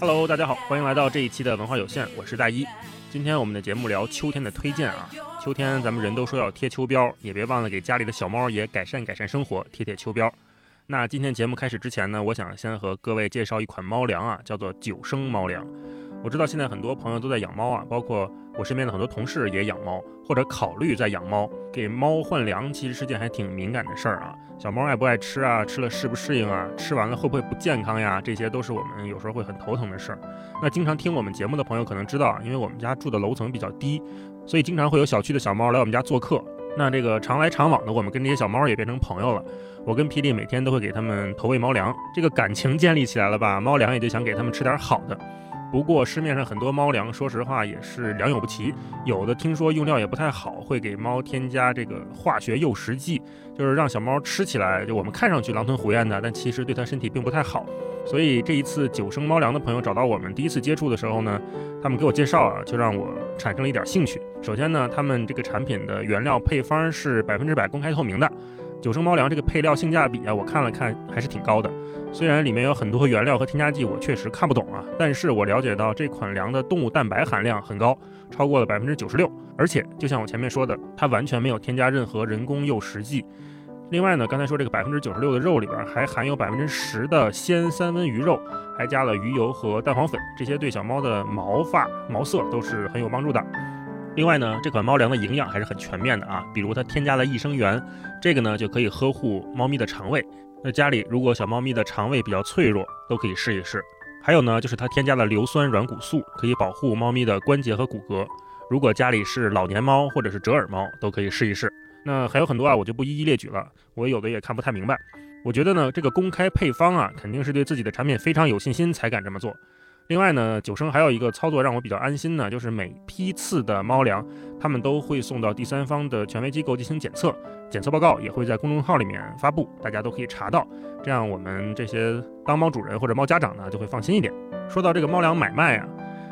Hello，大家好，欢迎来到这一期的文化有限，我是大一。今天我们的节目聊秋天的推荐啊，秋天咱们人都说要贴秋膘，也别忘了给家里的小猫也改善改善生活，贴贴秋膘。那今天节目开始之前呢，我想先和各位介绍一款猫粮啊，叫做九生猫粮。我知道现在很多朋友都在养猫啊，包括我身边的很多同事也养猫，或者考虑在养猫。给猫换粮其实是件还挺敏感的事儿啊，小猫爱不爱吃啊？吃了适不适应啊？吃完了会不会不健康呀？这些都是我们有时候会很头疼的事儿。那经常听我们节目的朋友可能知道，因为我们家住的楼层比较低，所以经常会有小区的小猫来我们家做客。那这个常来常往的，我们跟这些小猫也变成朋友了。我跟霹雳每天都会给他们投喂猫粮，这个感情建立起来了吧？猫粮也就想给他们吃点好的。不过市面上很多猫粮，说实话也是良莠不齐，有的听说用料也不太好，会给猫添加这个化学诱食剂，就是让小猫吃起来就我们看上去狼吞虎咽的，但其实对它身体并不太好。所以这一次九生猫粮的朋友找到我们，第一次接触的时候呢，他们给我介绍啊，就让我产生了一点兴趣。首先呢，他们这个产品的原料配方是百分之百公开透明的。九生猫粮这个配料性价比啊，我看了看还是挺高的。虽然里面有很多原料和添加剂，我确实看不懂啊，但是我了解到这款粮的动物蛋白含量很高，超过了百分之九十六。而且就像我前面说的，它完全没有添加任何人工诱食剂。另外呢，刚才说这个百分之九十六的肉里边还含有百分之十的鲜三文鱼肉，还加了鱼油和蛋黄粉，这些对小猫的毛发毛色都是很有帮助的。另外呢，这款猫粮的营养还是很全面的啊，比如它添加了益生元，这个呢就可以呵护猫咪的肠胃。那家里如果小猫咪的肠胃比较脆弱，都可以试一试。还有呢，就是它添加了硫酸软骨素，可以保护猫咪的关节和骨骼。如果家里是老年猫或者是折耳猫，都可以试一试。那还有很多啊，我就不一一列举了，我有的也看不太明白。我觉得呢，这个公开配方啊，肯定是对自己的产品非常有信心才敢这么做。另外呢，九生还有一个操作让我比较安心呢，就是每批次的猫粮，他们都会送到第三方的权威机构进行检测，检测报告也会在公众号里面发布，大家都可以查到，这样我们这些当猫主人或者猫家长呢就会放心一点。说到这个猫粮买卖啊，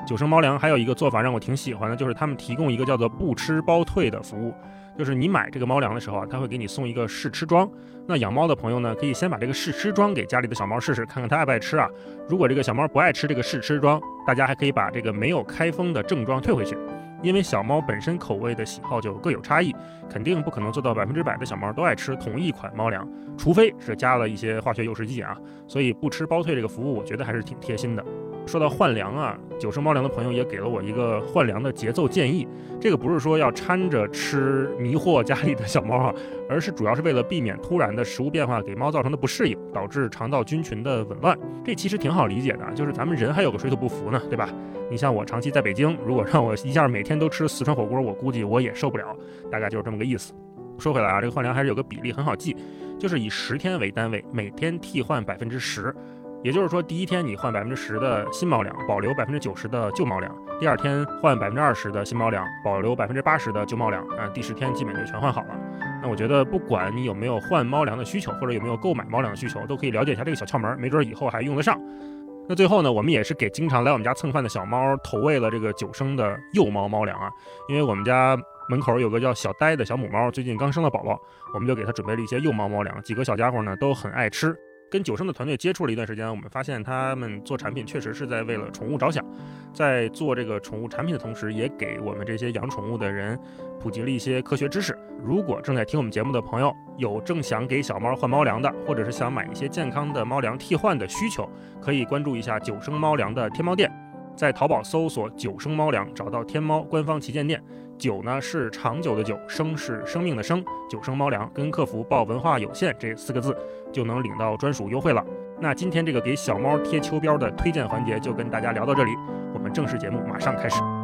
九生猫粮还有一个做法让我挺喜欢的，就是他们提供一个叫做不吃包退的服务。就是你买这个猫粮的时候啊，他会给你送一个试吃装。那养猫的朋友呢，可以先把这个试吃装给家里的小猫试试，看看它爱不爱吃啊。如果这个小猫不爱吃这个试吃装，大家还可以把这个没有开封的正装退回去。因为小猫本身口味的喜好就各有差异，肯定不可能做到百分之百的小猫都爱吃同一款猫粮，除非是加了一些化学诱食剂啊。所以不吃包退这个服务，我觉得还是挺贴心的。说到换粮啊，九生猫粮的朋友也给了我一个换粮的节奏建议。这个不是说要掺着吃迷惑家里的小猫啊，而是主要是为了避免突然的食物变化给猫造成的不适应，导致肠道菌群的紊乱。这其实挺好理解的，就是咱们人还有个水土不服呢，对吧？你像我长期在北京，如果让我一下每天都吃四川火锅，我估计我也受不了。大概就是这么个意思。说回来啊，这个换粮还是有个比例很好记，就是以十天为单位，每天替换百分之十。也就是说，第一天你换百分之十的新猫粮，保留百分之九十的旧猫粮；第二天换百分之二十的新猫粮，保留百分之八十的旧猫粮。啊，第十天基本就全换好了。那我觉得，不管你有没有换猫粮的需求，或者有没有购买猫粮的需求，都可以了解一下这个小窍门，没准以后还用得上。那最后呢，我们也是给经常来我们家蹭饭的小猫投喂了这个九升的幼猫猫粮啊，因为我们家门口有个叫小呆的小母猫，最近刚生了宝宝，我们就给它准备了一些幼猫猫粮，几个小家伙呢都很爱吃。跟九生的团队接触了一段时间，我们发现他们做产品确实是在为了宠物着想，在做这个宠物产品的同时，也给我们这些养宠物的人普及了一些科学知识。如果正在听我们节目的朋友有正想给小猫换猫粮的，或者是想买一些健康的猫粮替换的需求，可以关注一下九生猫粮的天猫店，在淘宝搜索“九生猫粮”，找到天猫官方旗舰店。久呢是长久的久，生是生命的生，久生猫粮跟客服报文化有限这四个字，就能领到专属优惠了。那今天这个给小猫贴秋膘的推荐环节就跟大家聊到这里，我们正式节目马上开始。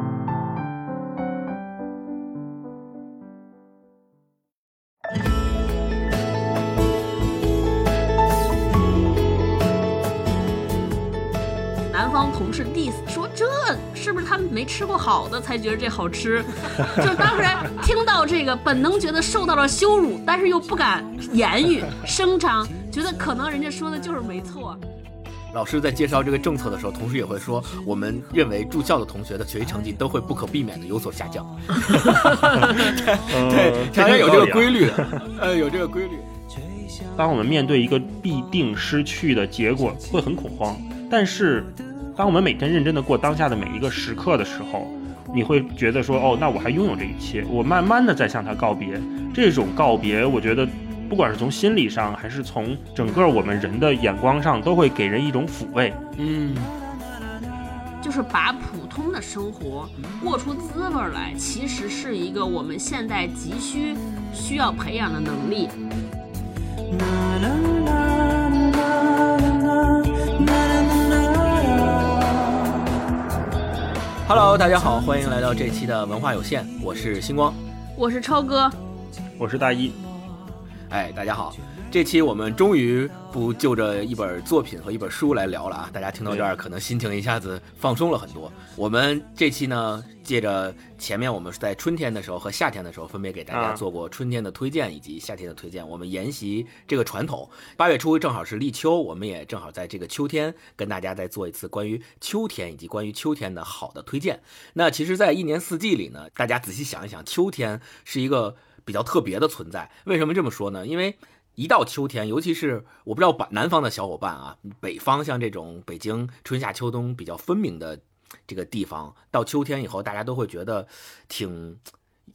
是不是他们没吃过好的才觉得这好吃？就是当时听到这个，本能觉得受到了羞辱，但是又不敢言语声张，觉得可能人家说的就是没错。老师在介绍这个政策的时候，同时也会说，我们认为住校的同学的学习成绩都会不可避免的有所下降。对，大家有这个规律的，呃，有这个规律。当我们面对一个必定失去的结果，会很恐慌。但是，当我们每天认真的过当下的每一个时刻的时候，你会觉得说，哦，那我还拥有这一切，我慢慢的在向他告别。这种告别，我觉得，不管是从心理上，还是从整个我们人的眼光上，都会给人一种抚慰。嗯，就是把普通的生活过出滋味来，其实是一个我们现在急需需要培养的能力。Hello，大家好，欢迎来到这期的文化有限，我是星光。我是超哥，我是大一，哎，大家好，这期我们终于不就着一本作品和一本书来聊了啊！大家听到这儿，可能心情一下子放松了很多。我们这期呢，借着前面我们是在春天的时候和夏天的时候分别给大家啊做过春天的推荐以及夏天的推荐，我们沿袭这个传统，八月初正好是立秋，我们也正好在这个秋天跟大家再做一次关于秋天以及关于秋天的好的推荐。那其实，在一年四季里呢，大家仔细想一想，秋天是一个比较特别的存在。为什么这么说呢？因为一到秋天，尤其是我不知道北南方的小伙伴啊，北方像这种北京春夏秋冬比较分明的这个地方，到秋天以后，大家都会觉得挺，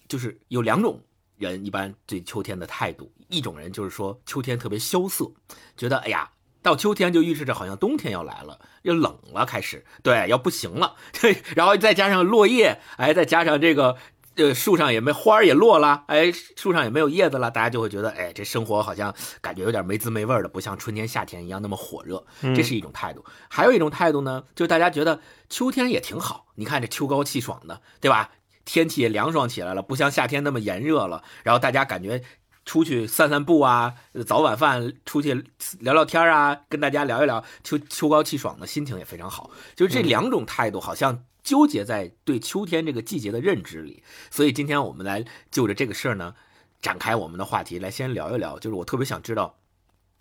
就是有两种人一般对秋天的态度，一种人就是说秋天特别萧瑟，觉得哎呀。到秋天就预示着好像冬天要来了，要冷了，开始对，要不行了。对，然后再加上落叶，哎，再加上这个呃树上也没花儿也落了，哎，树上也没有叶子了，大家就会觉得，哎，这生活好像感觉有点没滋没味的，不像春天夏天一样那么火热。这是一种态度。还有一种态度呢，就是大家觉得秋天也挺好，你看这秋高气爽的，对吧？天气也凉爽起来了，不像夏天那么炎热了。然后大家感觉出去散散步啊，呃早晚饭出去聊聊天啊，跟大家聊一聊，秋秋高气爽的心情也非常好。就是这两种态度好像纠结在对秋天这个季节的认知里。所以今天我们来就着这个事儿呢，展开我们的话题，来先聊一聊。就是我特别想知道。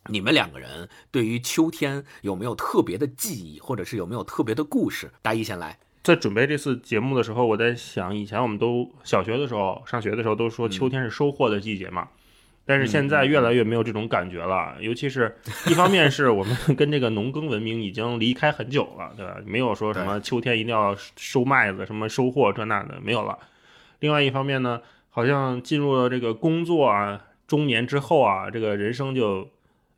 你们两个人对于秋天有没有特别的记忆，或者是有没有特别的故事？大一先来。在准备这次节目的时候，我在想，以前我们都小学的时候上学的时候都说秋天是收获的季节嘛，但是现在越来越没有这种感觉了。尤其是一方面是我们 跟这个农耕文明已经离开很久了，对吧？没有说什么秋天一定要收麦子、什么收获这那的没有了。另外一方面呢，好像进入了这个工作啊中年之后啊，这个人生就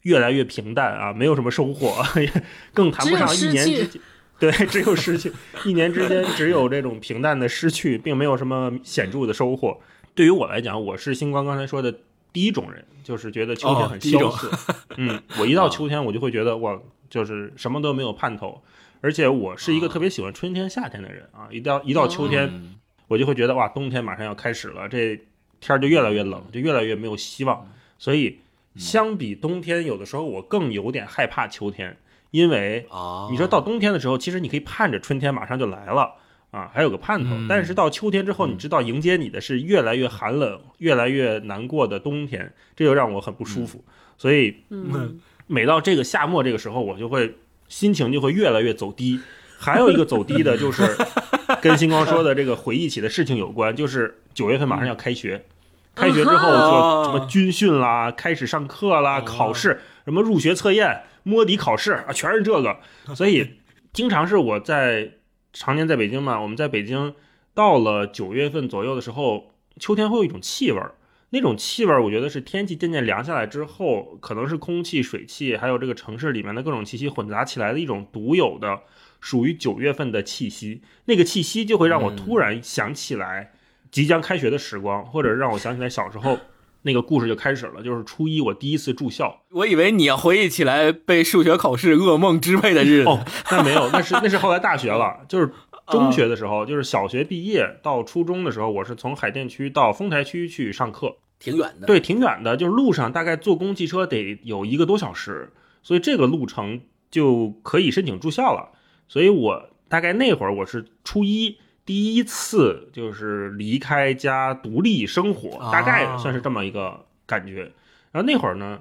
越来越平淡啊，没有什么收获，也 更谈不上一年之间。对，只有失去，一年之间只有这种平淡的失去，并没有什么显著的收获。对于我来讲，我是星光刚才说的第一种人，就是觉得秋天很萧瑟。嗯，我一到秋天，我就会觉得我就是什么都没有盼头，而且我是一个特别喜欢春天、夏天的人啊。一到一到秋天，嗯我就会觉得哇，冬天马上要开始了，这天儿就越来越冷，就越来越没有希望。所以，相比冬天，有的时候我更有点害怕秋天，因为哦，你说到冬天的时候，其实你可以盼着春天马上就来了啊，还有个盼头。嗯但是到秋天之后，你知道迎接你的是越来越寒冷、越来越难过的冬天，这就让我很不舒服。所以嗯，每到这个夏末这个时候，我就会心情就会越来越走低。还有一个走低的就是 跟星光说的这个回忆起的事情有关，就是九月份马上要开学，开学之后哦就什么军训啦，开始上课啦，考试，什么入学测验、摸底考试啊，全是这个。所以经常是我在常年在北京嘛，我们在北京到了九月份左右的时候，秋天会有一种气味儿。那种气味儿，我觉得是天气渐渐凉下来之后，可能是空气、水汽，还有这个城市里面的各种气息混杂起来的一种独有的、属于九月份的气息。那个气息就会让我突然想起来即将开学的时光，或者让我想起来小时候 那个故事就开始了，就是初一我第一次住校。我以为你要回忆起来被数学考试噩梦支配的日子。哦，那没有，那是那是后来大学了，就是中学的时候，就是小学毕业到初中的时候，我是从海淀区到丰台区去上课，挺远的。对，挺远的，就是路上大概坐公汽车得有一个多小时，所以这个路程就可以申请住校了。所以我大概那会儿我是初一第一次就是离开家独立生活，大概算是这么一个感觉。然后那会儿呢，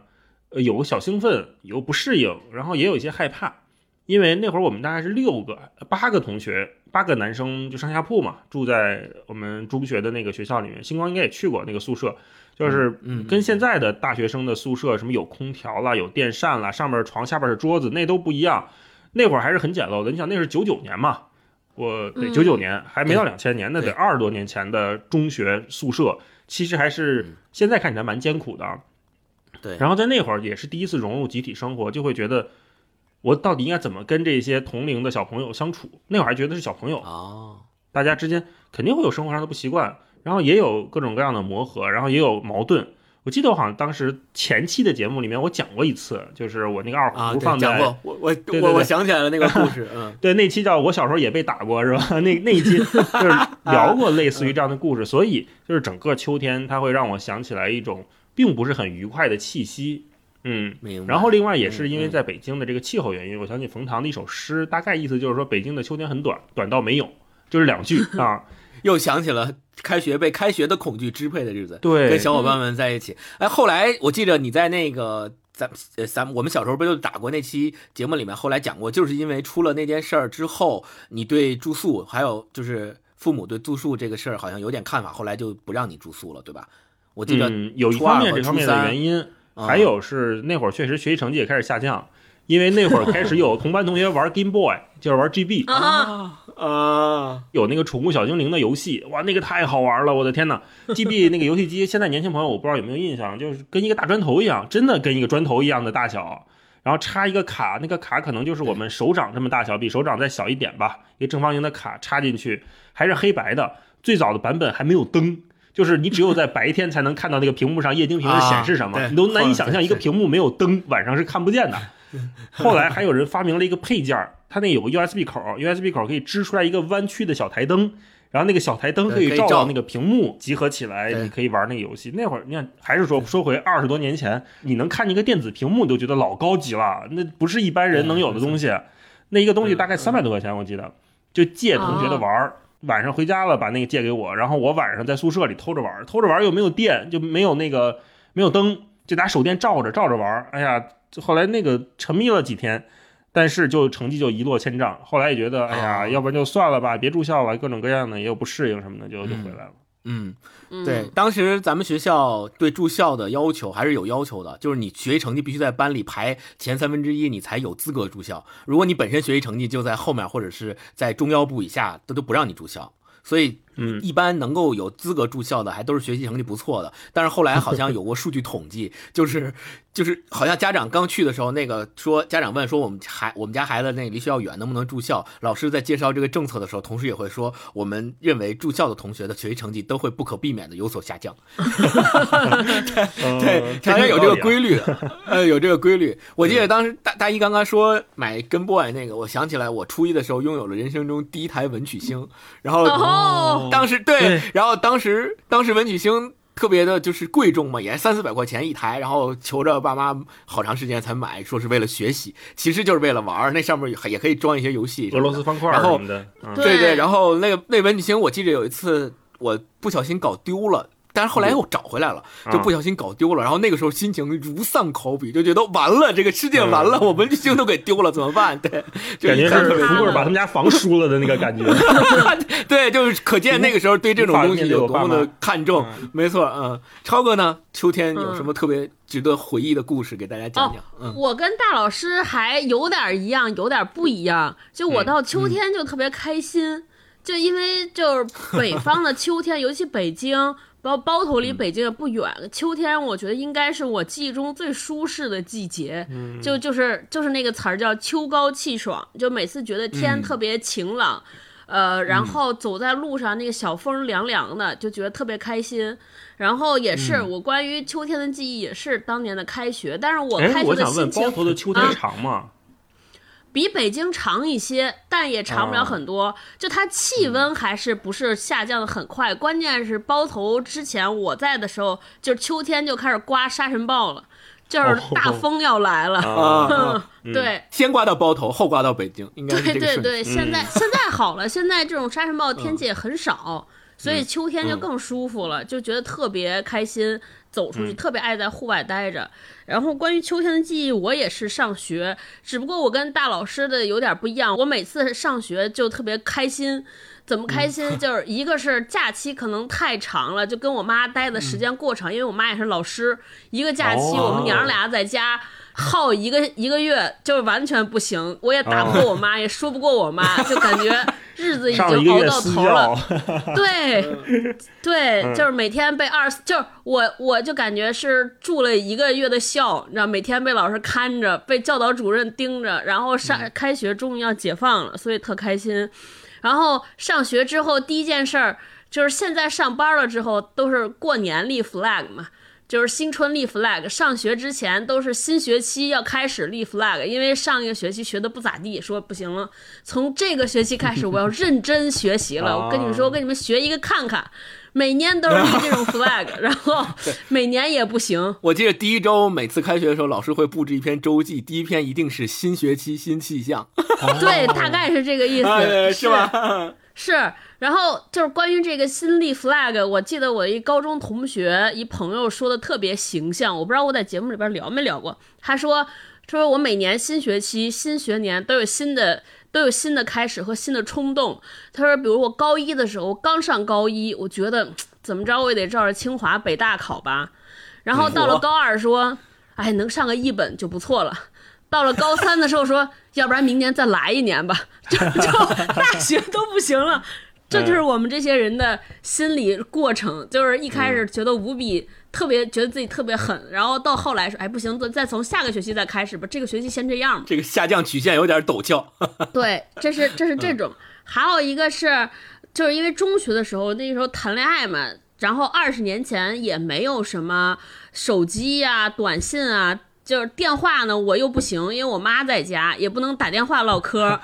呃，有个小兴奋，有不适应，然后也有一些害怕，因为那会儿我们大概是六个、八个同学，八个男生就上下铺嘛，住在我们中学的那个学校里面。星光应该也去过那个宿舍，就是嗯跟现在的大学生的宿舍什么有空调啦、有电扇啦，上面是床，下边是桌子，那都不一样。那会儿还是很简陋的，你想那是九九年嘛，我对嗯九九年还没到两千年，那得二十多年前的中学宿舍，其实还是嗯现在看起来蛮艰苦的。啊对，然后在那会儿也是第一次融入集体生活，就会觉得我到底应该怎么跟这些同龄的小朋友相处？那会儿还觉得是小朋友，哦，大家之间肯定会有生活上的不习惯，然后也有各种各样的磨合，然后也有矛盾。我记得我好像当时前期的节目里面我讲过一次，就是我那个二胡放在、我我我我想起来了那个故事，嗯，对，那期叫我小时候也被打过，是吧？那那一期就是聊过类似于这样的故事，所以就是整个秋天，它会让我想起来一种并不是很愉快的气息。嗯。然后另外也是因为在北京的这个气候原因，我想起冯唐的一首诗，大概意思就是说北京的秋天很短，短到没有，就是两句啊。又想起了开学被开学的恐惧支配的日子，对跟小伙伴们在一起。哎，后来我记得你在那个咱呃咱我们小时候不就打过那期节目里面，后来讲过，就是因为出了那件事儿之后，你对住宿还有就是父母对住宿这个事儿好像有点看法，后来就不让你住宿了，对吧？我记得嗯，有一方面和这方面的原因，啊还有是那会儿确实学习成绩也开始下降，因为那会儿开始有同班同学玩 Game Boy，就是玩 GB，啊，啊，有那个宠物小精灵的游戏，哇，那个太好玩了，我的天呐 g b 那个游戏机，现在年轻朋友我不知道有没有印象，就是跟一个大砖头一样，真的跟一个砖头一样的大小，然后插一个卡，那个卡可能就是我们手掌这么大小，比手掌再小一点吧，一个正方形的卡插进去，还是黑白的，最早的版本还没有灯。就是你只有在白天才能看到那个屏幕上液晶屏是显示什么，啊你都难以想象一个屏幕没有灯，晚上是看不见的。后来还有人发明了一个配件儿，它那有个 USB 口，USB 口可以支出来一个弯曲的小台灯，然后那个小台灯可以照照到那个屏幕，集合起来，你可以玩那个游戏。那会儿你看，还是说说回二十多年前，你能看一个电子屏幕，你都觉得老高级了，那不是一般人能有的东西。那一个东西大概三百多块钱，我记得，就借同学的玩儿。晚上回家了，把那个借给我，然后我晚上在宿舍里偷着玩儿，偷着玩又没有电，就没有那个没有灯，就拿手电照着照着玩儿。哎呀，后来那个沉迷了几天，但是就成绩就一落千丈。后来也觉得，哎呀，哦要不然就算了吧，别住校了，各种各样的也有不适应什么的，就就回来了。嗯，嗯对，，当时咱们学校对住校的要求还是有要求的，就是你学习成绩必须在班里排前三分之一，你才有资格住校。如果你本身学习成绩就在后面或者是在中腰部以下，都都不让你住校。所以，嗯一般能够有资格住校的，还都是学习成绩不错的。但是后来好像有过数据统计，就是就是好像家长刚去的时候，那个说家长问说我们孩我们家孩子那离学校远，能不能住校？老师在介绍这个政策的时候，同时也会说，我们认为住校的同学的学习成绩都会不可避免的有所下降。对，嗯好像有这个规律。的，呃，有这个规律。我记得当时大大一刚刚说买跟 boy 那个，我想起来我初一的时候拥有了人生中第一台文曲星，然后哦当时对对，然后当时当时文曲星。特别的就是贵重嘛，也三四百块钱一台，然后求着爸妈好长时间才买，说是为了学习，其实就是为了玩儿。那上面也可以装一些游戏俄罗斯方块然后什么的，嗯对对对，然后那个那文曲星，我记得有一次我不小心搞丢了。但是后来又找回来了，就不小心搞丢了，然后那个时候心情如丧考妣，就觉得完了，这个世界完了，我文曲星都给丢了，怎么办？对，就感觉是一看特别富贵把他们家房 输了的那个感觉。对，就是可见那个时候对这种东西有多么的看重。没错，嗯，超哥呢？秋天有什么特别值得回忆的故事给大家讲讲？嗯，我跟大老师还有点一样，有点不一样。就我嗯到秋天就特别开心，就因为就是北方的秋天，尤其北京，包包头离北京也不远，秋天我觉得应该是我记忆中最舒适的季节。就就是就是那个词儿叫秋高气爽，就每次觉得天嗯特别晴朗。呃，然后走在路上，那个小风凉凉的，就觉得特别开心。然后也是、嗯我关于秋天的记忆，也是当年的开学。但是我哎开，学的我想问，心情包头的秋天啊长吗？比北京长一些，但也长不了很多。就它气温还是不是下降的很快，关键是包头之前我在的时候，就是秋天就开始刮沙尘暴了，就是大风要来了。啊 对。先刮到包头，后刮到北京，应该是对。对对，现在现在好了，现在这种沙尘暴天气也很少，所以秋天就更舒服了，就觉得特别开心。走出去，特别爱在户外待着。然后关于秋天的记忆，我也是上学，只不过我跟大老师的有点不一样。我每次上学就特别开心，怎么开心？就是一个是假期可能太长了，就跟我妈待的时间过长，因为我妈也是老师，一个假期我们娘俩在家。耗一个一个月就是完全不行，我也打不过我妈，也说不过我妈，就感觉日子已经熬到头了。对，对，就是每天被二，就是我我就感觉是住了一个月的校，你知道，每天被老师看着，被教导主任盯着，然后上开学终于要解放了，所以特开心。然后上学之后第一件事儿就是现在上班了之后都是过年立 flag 嘛。就是新春立 flag，上学之前都是新学期要开始立 flag，因为上一个学期学的不咋地，说不行了，从这个学期开始我要 认真学习了。我跟你们说，我跟你们学一个看看，每年都是立这种 flag，然后每年也不行。我记得第一周每次开学的时候，老师会布置一篇周记，第一篇一定是新学期新气象。对，大概是这个意思，是吧？是。然后就是关于这个新立 flag，我记得我一高中同学一朋友说的特别形象，我不知道我在节目里边聊没聊过。他说，说我每年新学期、新学年都有新的都有新的开始和新的冲动。他说，比如我高一的时候，刚上高一，我觉得怎么着我也得照着清华北大考吧。然后到了高二说，哎，能上个一本就不错了。到了高三的时候说，要不然明年再来一年吧，就就大学都不行了。这就是我们这些人的心理过程，就是一开始觉得无比特别，觉得自己特别狠，然后到后来说，哎，不行，再再从下个学期再开始吧，这个学期先这样吧。这个下降曲线有点陡峭。对，这是这是这种，还有一个是，就是因为中学的时候那时候谈恋爱嘛，然后二十年前也没有什么手机呀、短信啊，就是电话呢，我又不行，因为我妈在家，也不能打电话唠嗑，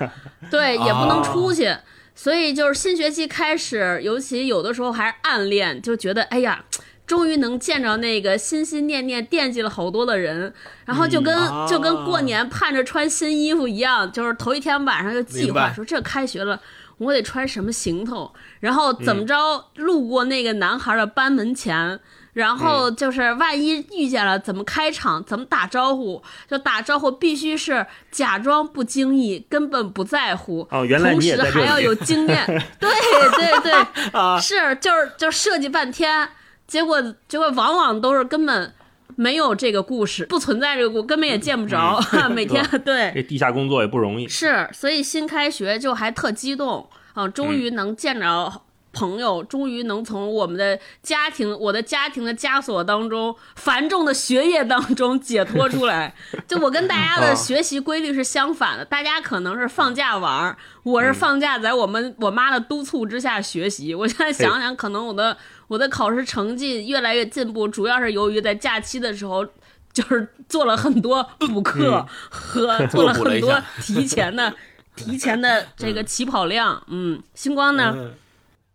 对，也不能出去。所以就是新学期开始，尤其有的时候还是暗恋，就觉得哎呀，终于能见着那个心心念念、惦记了好多的人，然后就跟就跟过年盼着穿新衣服一样，就是头一天晚上就计划说这开学了，我得穿什么行头，然后怎么着路过那个男孩的班门前。然后就是万一遇见了，怎么开场，怎么打招呼？就打招呼必须是假装不经意，根本不在乎。哦，原来同时还要有 经验。对对对，是就是就设计半天，结果结果往往都是根本没有这个故事，不存在这个故，根本也见不着。每天对这地下工作也不容易。是，所以新开学就还特激动啊，终于能见着。朋友终于能从我们的家庭、我的家庭的枷锁当中、繁重的学业当中解脱出来。就我跟大家的学习规律是相反的，大家可能是放假玩，我是放假在我们我妈的督促之下学习。我现在想想，可能我的我的考试成绩越来越进步，主要是由于在假期的时候，就是做了很多补课和做了很多提前的提前的这个起跑量。嗯，星光呢？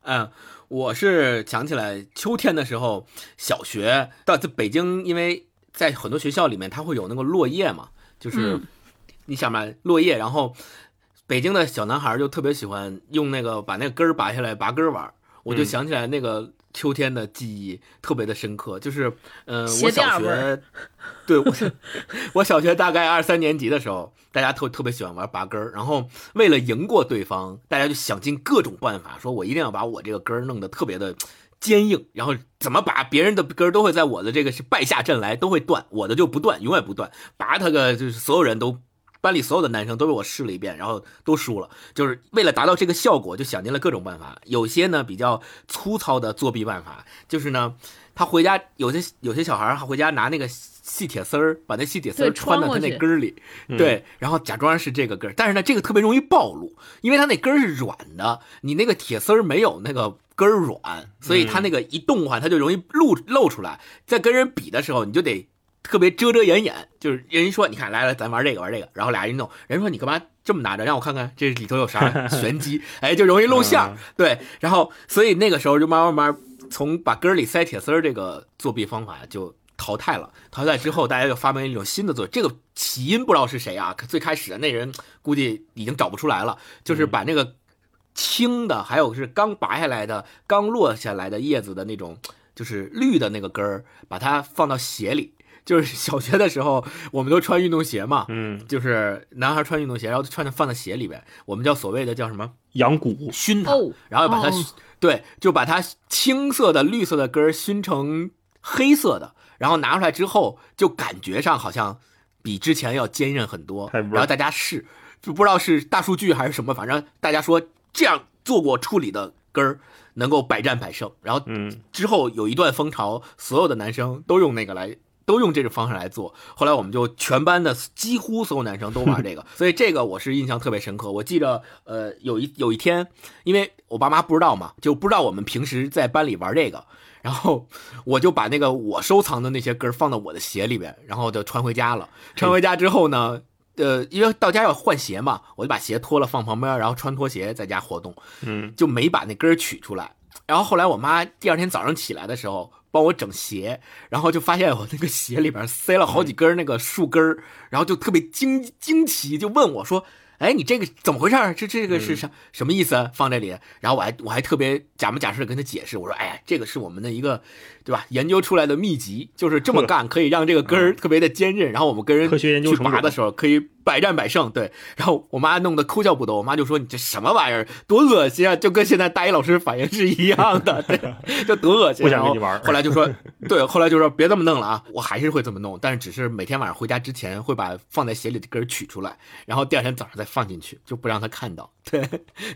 嗯，我是想起来秋天的时候，小学到在北京，因为在很多学校里面，它会有那个落叶嘛，就是你想嘛，落叶，然后北京的小男孩就特别喜欢用那个把那个根儿拔下来拔根玩，我就想起来那个。秋天的记忆特别的深刻，就是，呃，我小学，对我，我小学大概二三年级的时候，大家特特别喜欢玩拔根儿，然后为了赢过对方，大家就想尽各种办法，说我一定要把我这个根儿弄得特别的坚硬，然后怎么拔别人的根儿都会在我的这个是败下阵来，都会断，我的就不断，永远不断，拔它个就是所有人都。班里所有的男生都被我试了一遍，然后都输了。就是为了达到这个效果，就想尽了各种办法。有些呢比较粗糙的作弊办法，就是呢，他回家有些有些小孩还回家拿那个细铁丝儿，把那细铁丝儿穿到他那根儿里，对，然后假装是这个根儿。但是呢，这个特别容易暴露，因为他那根儿是软的，你那个铁丝儿没有那个根儿软，所以他那个一动的话，他就容易露露出来。在跟人比的时候，你就得。特别遮遮掩掩，就是人说，你看，来来，咱玩这个，玩这个，然后俩人弄，人说你干嘛这么拿着，让我看看这里头有啥 玄机，哎，就容易露馅儿，对，然后所以那个时候就慢慢慢从把根儿里塞铁丝儿这个作弊方法就淘汰了，淘汰之后，大家就发明一种新的作，这个起因不知道是谁啊，最开始的那人估计已经找不出来了，就是把那个青的，还有是刚拔下来的、刚落下来的叶子的那种。就是绿的那个根儿，把它放到鞋里。就是 小学的时候，我们都穿运动鞋嘛，嗯，就是男孩穿运动鞋，然后穿的放在鞋里边，我们叫所谓的叫什么养骨，熏它，哦然后把它、哦对，就把它青色的、绿色的根儿熏成黑色的，然后拿出来之后，就感觉上好像比之前要坚韧很多。然后大家试，就不知道是大数据还是什么，反正大家说这样做过处理的根儿能够百战百胜。然后嗯，之后有一段风潮，所有的男生都用那个来。都用这种方式来做，后来我们就全班的几乎所有男生都玩这个，所以这个我是印象特别深刻。我记得，呃，有一有一天，因为我爸妈不知道嘛，就不知道我们平时在班里玩这个，然后我就把那个我收藏的那些根放到我的鞋里边，然后就穿回家了。穿回家之后呢，呃，因为到家要换鞋嘛，我就把鞋脱了放旁边，然后穿拖鞋在家活动，嗯，就没把那根取出来。然后后来我妈第二天早上起来的时候帮我整鞋，然后就发现我那个鞋里边塞了好几根那个树根儿，然后就特别惊惊奇，就问我说：“哎，你这个怎么回事儿？这这个是啥什么意思啊？放这里？”然后我还我还特别假模假式的跟他解释，我说：“哎呀，这个是我们的一个对吧？研究出来的秘籍，就是这么干可以让这个根儿特别的坚韧，然后我们跟人去拔的时候可以百战百胜。”对，然后我妈弄得哭笑不得，我妈就说：“你这什么玩意儿，多恶心啊！”就跟现在大一老师反应是一样的，对，就多恶心。不想跟你玩儿后来就说，对，后来就说别这么弄了啊，我还是会这么弄，但是只是每天晚上回家之前会把放在鞋里的根儿取出来，然后第二天早上再放进去，就不让他看到。对，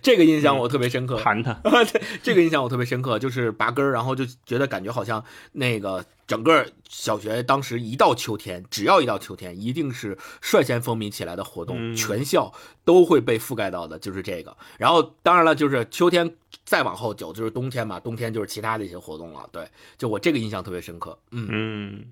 这个印象我特别深刻。盘它，对，这个印象我特别深刻，就是拔根儿，然后就觉得感觉好像那个整个小学当时一到秋天，只要一到秋天，一定是率先风靡起来的活动，嗯全校都会被覆盖到的，就是这个。然后当然了，就是秋天再往后走就是冬天嘛，冬天就是其他的一些活动了。对，就我这个印象特别深刻。嗯，嗯，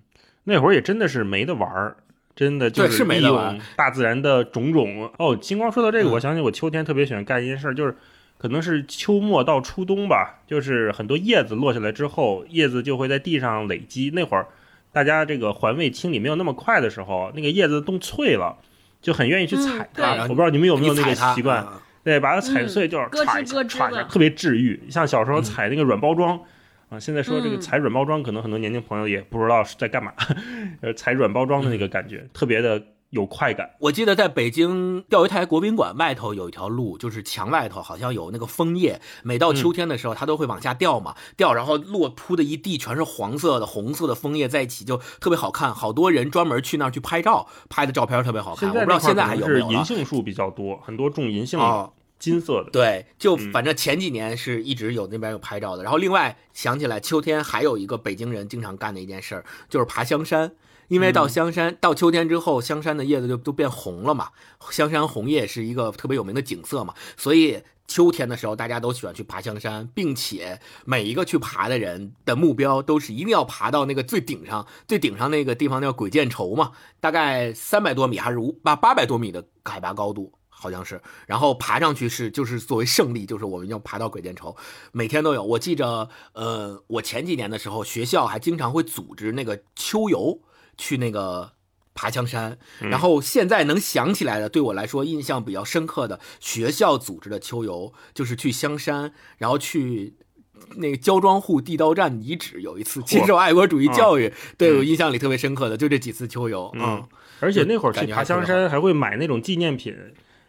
那会儿也真的是没得玩儿，真的就对是利用大自然的种种。哦，金光说到这个，嗯我想起我秋天特别喜欢干一件事儿，就是可能是秋末到初冬吧，就是很多叶子落下来之后，叶子就会在地上累积。那会儿大家这个环卫清理没有那么快的时候，那个叶子冻脆了。就很愿意去嗯踩它，对我不知道你们有没有那个习惯，嗯对，把它踩嗯碎，就是咯吱歘一下，咯吱的歘一下，特别治愈。像小时候嗯踩那个软包装啊，现在说这个嗯踩软包装，可能很多年轻朋友也不知道是在干嘛，呃，踩软包装的那个感觉，特别的有快感。我记得在北京钓鱼台国宾馆外头有一条路，就是墙外头好像有那个枫叶，每到秋天的时候，它都会往下掉嘛，掉，然后落铺的一地全是黄色的、红色的枫叶在一起，就特别好看。好多人专门去那儿去拍照，拍的照片特别好看。我不知道现在还有没有。银杏树比较多，很多种银杏哦，金色的。对，就嗯反正前几年是一直有那边有拍照的。然后另外想起来，秋天还有一个北京人经常干的一件事儿，就是爬香山。因为到香山、到秋天之后，香山的叶子就都变红了嘛，香山红叶是一个特别有名的景色嘛，所以秋天的时候大家都喜欢去爬香山，并且每一个去爬的人的目标都是一定要爬到那个最顶上，最顶上那个地方叫鬼见愁嘛，大概三百多米还是五八八百多米的海拔高度。好像是，然后爬上去是就是作为胜利，就是我们要爬到鬼见愁，每天都有。我记着，呃，我前几年的时候，学校还经常会组织那个秋游，去那个爬香山。然后现在能想起来的，对我来说印象比较深刻的学校组织的秋游，就是去香山，然后去。那个焦庄户地道战遗址有一次接受爱国主义教育，对我印象里特别深刻的就这几次秋游，嗯，而且那会儿去爬香山还会买那种纪念品，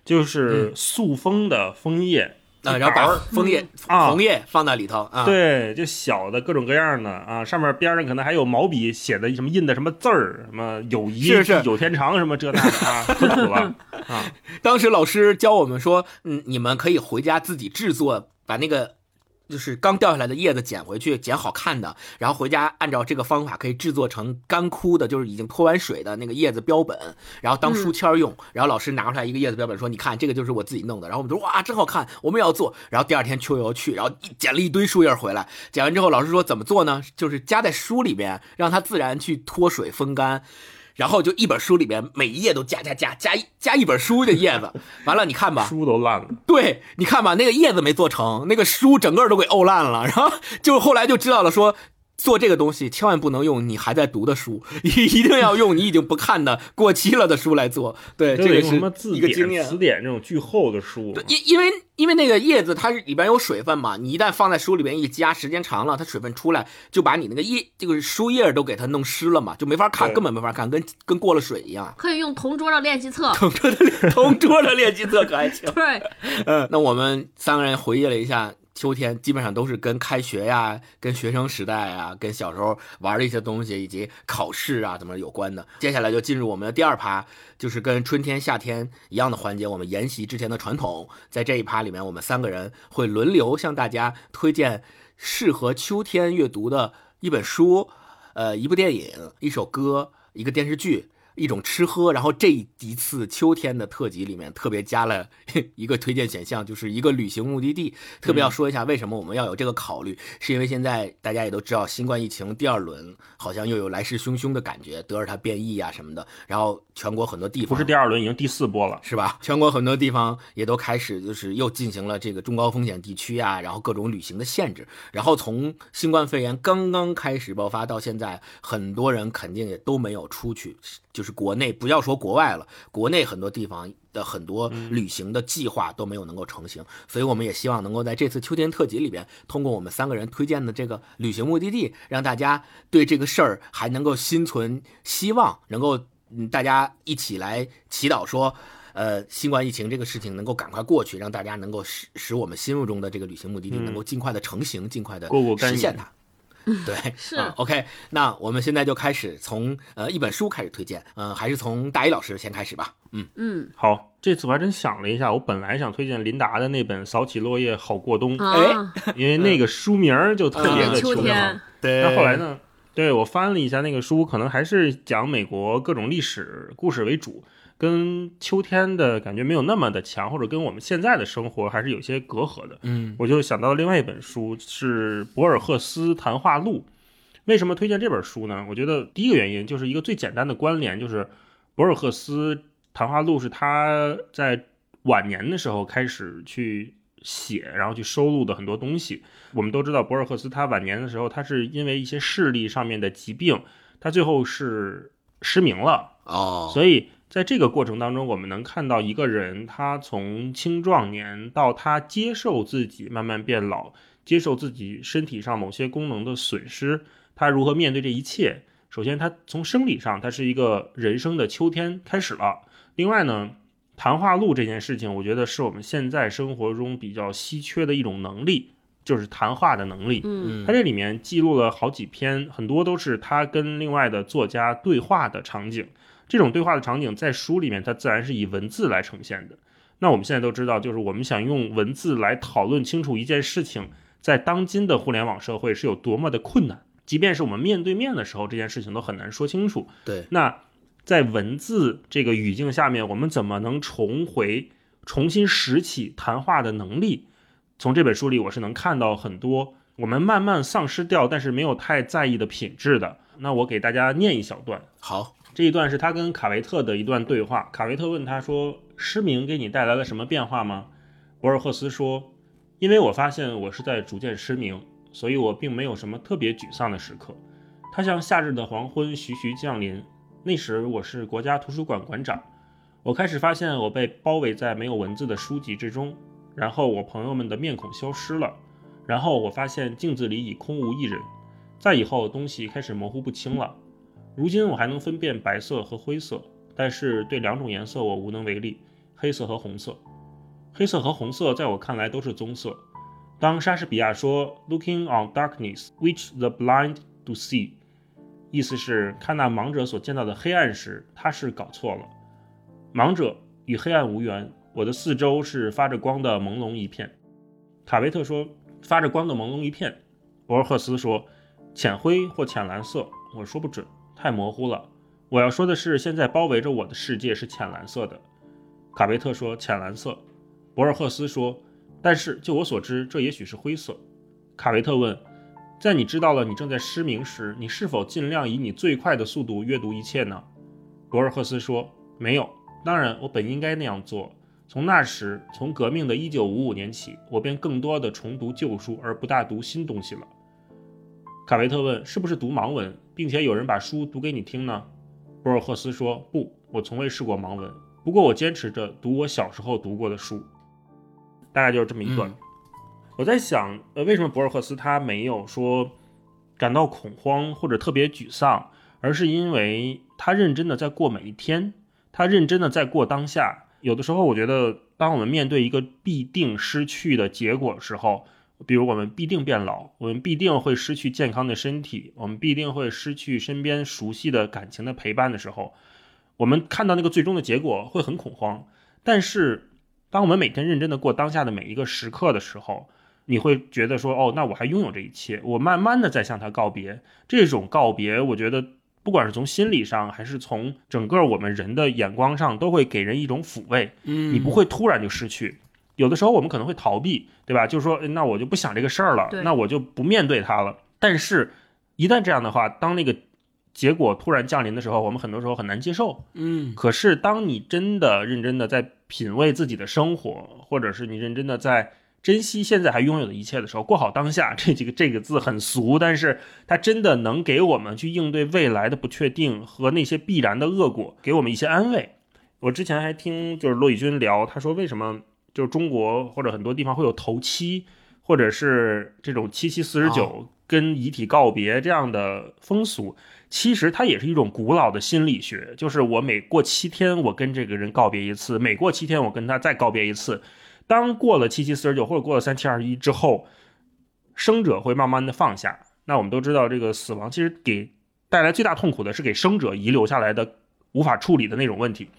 就是塑封的枫叶啊，然后把枫叶啊。枫叶放在里头啊，对，就小的各种各样的啊，上面边上可能还有毛笔写的什么印的什么字儿，什么友谊是是。地久天长什么这那的啊，可土了啊。当时老师教我们说，嗯，你们可以回家自己制作，把那个就是刚掉下来的叶子捡回去，捡好看的，然后回家按照这个方法可以制作成干枯的，就是已经脱完水的那个叶子标本，然后当书签用。然后老师拿出来一个叶子标本，说：“你看，这个就是我自己弄的。”然后我们就说：“哇，真好看，我们也要做。”然后第二天秋游去，然后捡了一堆树叶回来，捡完之后，老师说怎么做呢？就是夹在书里边，让它自然去脱水风干。然后就一本书里面每一页都加加加加一加一本书的叶子，完了你看吧，书都烂了，对，你看吧，那个叶子没做成，那个书整个都给沤烂了。然后就后来就知道了说，做这个东西千万不能用你还在读的书，一一定要用你已经不看的过期了的书来做。对，这个什么是字典、一个经验。词典这种巨厚的书。因因为因为那个叶子它是里边有水分嘛，你一旦放在书里边一加，时间长了，它水分出来就把你那个叶这个书叶都给它弄湿了嘛，就没法看，根本没法看，跟跟过了水一样。可以用同桌的练习册。同桌的练同桌的练习册可还行。对，嗯，那我们三个人回忆了一下秋天，基本上都是跟开学呀、跟学生时代啊、跟小时候玩的一些东西以及考试啊怎么有关的。接下来就进入我们的第二趴，就是跟春天、夏天一样的环节，我们沿袭之前的传统，在这一趴里面，我们三个人会轮流向大家推荐适合秋天阅读的一本书、呃，一部电影、一首歌、一个电视剧。一种吃喝，然后这一次秋天的特辑里面特别加了 一个推荐选项，就是一个旅行目的地。特别要说一下，为什么我们要有这个考虑，是因为现在大家也都知道，新冠疫情第二轮好像又有来势汹汹的感觉，德尔塔变异啊什么的，然后全国很多地方不是第二轮，已经第四波了。是吧？全国很多地方也都开始就是又进行了这个中高风险地区啊，然后各种旅行的限制。然后从新冠肺炎刚刚开始爆发到现在，很多人肯定也都没有出去，就是国内不要说国外了，国内很多地方的很多旅行的计划都没有能够成型。所以我们也希望能够在这次秋天特辑里边，通过我们三个人推荐的这个旅行目的地，让大家对这个事儿还能够心存希望，能够嗯大家一起来祈祷说。呃，新冠疫情这个事情能够赶快过去，让大家能够使使我们心目中的这个旅行目的地能够尽快的成型，尽快的过过干瘾实现它。对，是嗯 OK，那我们现在就开始从呃一本书开始推荐，嗯、还是从大一老师先开始吧。嗯，嗯好，这次我还真想了一下，我本来想推荐林达的那本《扫起落叶好过冬》，啊，因为那个书名儿就特别的嗯秋秋天，对那后来？呢？对我翻了一下那个书，可能还是讲美国各种历史故事为主，跟秋天的感觉没有那么的强，或者跟我们现在的生活还是有些隔阂的。嗯我就想到了另外一本书，是博尔赫斯谈话录。为什么推荐这本书呢？我觉得第一个原因就是一个最简单的关联，就是博尔赫斯谈话录是他在晚年的时候开始去写，然后去收录的很多东西。我们都知道，博尔赫斯他晚年的时候，他是因为一些视力上面的疾病，他最后是失明了。哦，所以在这个过程当中，我们能看到一个人，他从青壮年到他接受自己慢慢变老，接受自己身体上某些功能的损失，他如何面对这一切。首先，他从生理上，他是一个人生的秋天开始了。另外呢，谈话录这件事情，我觉得是我们现在生活中比较稀缺的一种能力，就是谈话的能力。嗯它这里面记录了好几篇，很多都是他跟另外的作家对话的场景。这种对话的场景在书里面，它自然是以文字来呈现的。那我们现在都知道，就是我们想用文字来讨论清楚一件事情，在当今的互联网社会是有多么的困难。即便是我们面对面的时候，这件事情都很难说清楚。对，那在文字这个语境下面，我们怎么能重回、重新拾起谈话的能力？从这本书里，我是能看到很多我们慢慢丧失掉，但是没有太在意的品质的。那我给大家念一小段，好，这一段是他跟卡维特的一段对话。卡维特问他说：“失明给你带来了什么变化吗？”博尔赫斯说：“因为我发现我是在逐渐失明，所以我并没有什么特别沮丧的时刻。它像夏日的黄昏徐徐降临。那时我是国家图书馆馆长，我开始发现我被包围在没有文字的书籍之中，然后我朋友们的面孔消失了，然后我发现镜子里已空无一人，再以后东西开始模糊不清了。如今我还能分辨白色和灰色，但是对两种颜色我无能为力，黑色和红色。黑色和红色在我看来都是棕色。当莎士比亚说 “Looking on darkness, which the blind do see”，意思是看那盲者所见到的黑暗时，他是搞错了。盲者与黑暗无缘，我的四周是发着光的朦胧一片。卡维特说：“发着光的朦胧一片。”博尔赫斯说：“浅灰或浅蓝色，我说不准，太模糊了。我要说的是，现在包围着我的世界是浅蓝色的。”卡维特说：“浅蓝色。”博尔赫斯说：“但是就我所知，这也许是灰色。”卡维特问：“在你知道了你正在失明时，你是否尽量以你最快的速度阅读一切呢？”博尔赫斯说：“没有。当然，我本应该那样做。从那时，从革命的1955年起，我便更多的重读旧书，而不大读新东西了。”卡维特问：“是不是读盲文，并且有人把书读给你听呢？”博尔赫斯说：“不，我从未试过盲文。不过我坚持着读我小时候读过的书。”大概就是这么一段。嗯我在想，呃，为什么博尔赫斯他没有说感到恐慌或者特别沮丧，而是因为他认真的在过每一天，他认真的在过当下。有的时候，我觉得，当我们面对一个必定失去的结果时候，比如我们必定变老，我们必定会失去健康的身体，我们必定会失去身边熟悉的感情的陪伴的时候，我们看到那个最终的结果会很恐慌。但是，当我们每天认真的过当下的每一个时刻的时候，你会觉得说，哦，那我还拥有这一切，我慢慢的在向他告别。这种告别，我觉得不管是从心理上，还是从整个我们人的眼光上，都会给人一种抚慰。嗯你不会突然就失去。有的时候我们可能会逃避，对吧？就是说，那我就不想这个事儿了，那我就不面对它了。但是，一旦这样的话，当那个结果突然降临的时候，我们很多时候很难接受。嗯可是，当你真的认真的在品味自己的生活，或者是你认真的在珍惜现在还拥有的一切的时候，过好当下，这几个这个字很俗，但是它真的能给我们去应对未来的不确定和那些必然的恶果，给我们一些安慰。我之前还听就是骆以军聊，他说为什么就是中国或者很多地方会有头七，或者是这种七七四十九跟遗体告别这样的风俗，其实它也是一种古老的心理学，就是我每过七天我跟这个人告别一次，每过七天我跟他再告别一次。当过了七七四十九或者过了三七二十一之后，生者会慢慢的放下。那我们都知道，这个死亡其实给带来最大痛苦的是给生者遗留下来的无法处理的那种问题。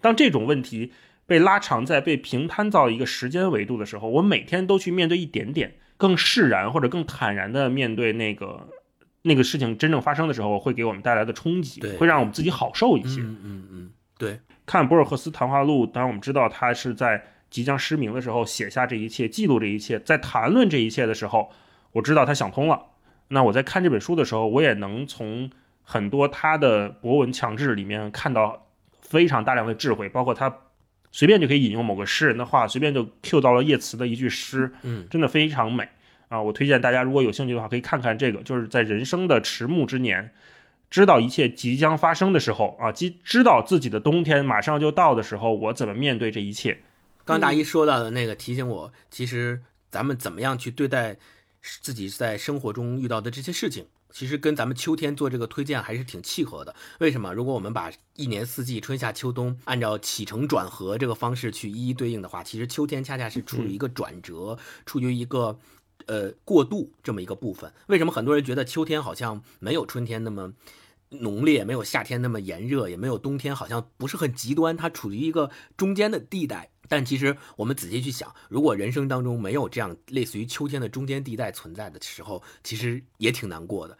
当这种问题被拉长在被平摊到一个时间维度的时候，我每天都去面对一点点，更释然或者更坦然的面对那个那个事情真正发生的时候，会给我们带来的冲击，会让我们自己好受一些。嗯嗯嗯，对，看博尔赫斯谈话录，当然我们知道他是在即将失明的时候写下这一切，记录这一切，在谈论这一切的时候，我知道他想通了。那我在看这本书的时候，我也能从很多他的博文强制里面看到非常大量的智慧，包括他随便就可以引用某个诗人的话，随便就 Q 到了叶慈的一句诗，嗯，真的非常美啊！我推荐大家如果有兴趣的话，可以看看这个，就是在人生的迟暮之年，知道一切即将发生的时候啊，即知道自己的冬天马上就到的时候，我怎么面对这一切？刚大一说到的那个提醒我，其实咱们怎么样去对待自己在生活中遇到的这些事情，其实跟咱们秋天做这个推荐还是挺契合的。为什么？如果我们把一年四季春夏秋冬按照起承转合这个方式去一一对应的话，其实秋天恰恰是处于一个转折，处于一个呃过渡这么一个部分。为什么很多人觉得秋天好像没有春天那么？浓烈没有夏天那么炎热，也没有冬天好像不是很极端，它处于一个中间的地带。但其实我们仔细去想，如果人生当中没有这样类似于秋天的中间地带存在的时候，其实也挺难过的。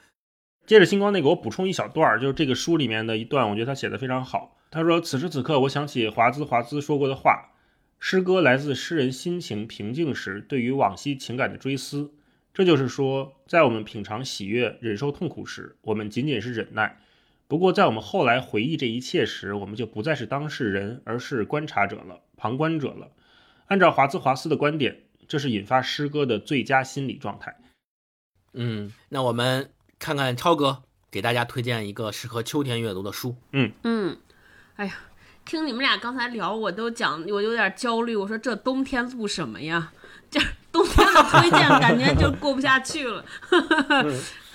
接着星光那个，我补充一小段儿，就是这个书里面的一段，我觉得他写的非常好。他说：“此时此刻，我想起华兹华兹说过的话，诗歌来自诗人心情平静时对于往昔情感的追思。这就是说，在我们品尝喜悦、忍受痛苦时，我们仅仅是忍耐；不过，在我们后来回忆这一切时，我们就不再是当事人，而是观察者了、旁观者了。按照华兹华斯的观点，这是引发诗歌的最佳心理状态。嗯，那我们看看超哥给大家推荐一个适合秋天阅读的书。嗯嗯，哎呀，听你们俩刚才聊，我都讲，我有点焦虑。我说这冬天录什么呀？这冬天的推荐感觉就过不下去了。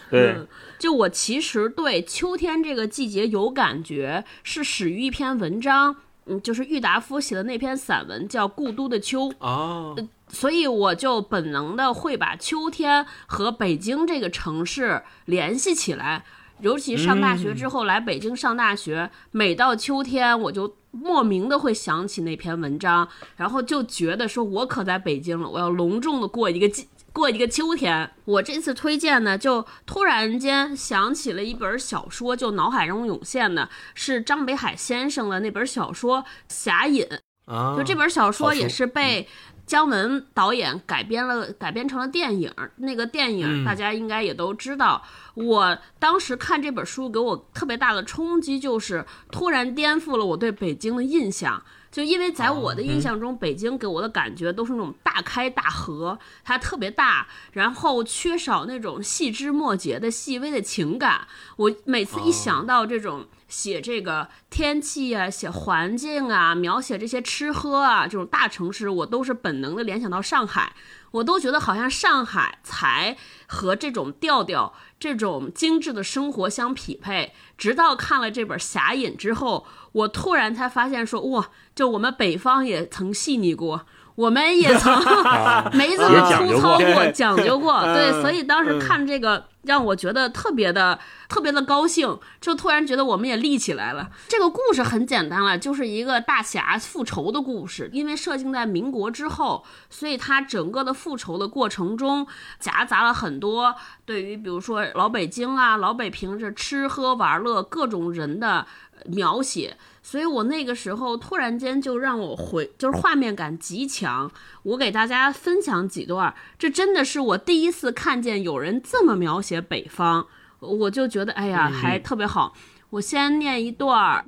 对，嗯，就我其实对秋天这个季节有感觉，是始于一篇文章，嗯，就是郁达夫写的那篇散文叫《故都的秋》。哦，所以我就本能的会把秋天和北京这个城市联系起来。尤其上大学之后来北京上大学，每到秋天我就莫名的会想起那篇文章，然后就觉得说我可在北京了，我要隆重的过一个季。过一个秋天，我这次推荐呢，就突然间想起了一本小说，就脑海中涌现的是张北海先生的那本小说《侠隐》。啊，就这本小说也是被姜文导演改编了，改编成了电影。那个电影嗯大家应该也都知道。我当时看这本书，给我特别大的冲击，就是突然颠覆了我对北京的印象。就因为在我的印象中，北京给我的感觉都是那种大开大合，它特别大，然后缺少那种细枝末节的细微的情感。我每次一想到这种写这个天气啊、写环境啊、描写这些吃喝啊这种大城市，我都是本能的联想到上海。我都觉得好像上海才和这种调调、这种精致的生活相匹配。直到看了这本《侠隐》之后，我突然才发现说，哇，就我们北方也曾细腻过。我们也曾 没这么粗糙过过，讲究过，对，嗯所以当时看这个让我觉得特别的、特别的高兴，就突然觉得我们也立起来了。这个故事很简单了，就是一个大侠复仇的故事。因为设定在民国之后，所以它整个的复仇的过程中夹杂了很多对于比如说老北京啊、老北平这吃喝玩乐各种人的描写。所以我那个时候突然间就让我回，就是画面感极强。我给大家分享几段，这真的是我第一次看见有人这么描写北方，我就觉得哎呀，还特别好。我先念一段儿，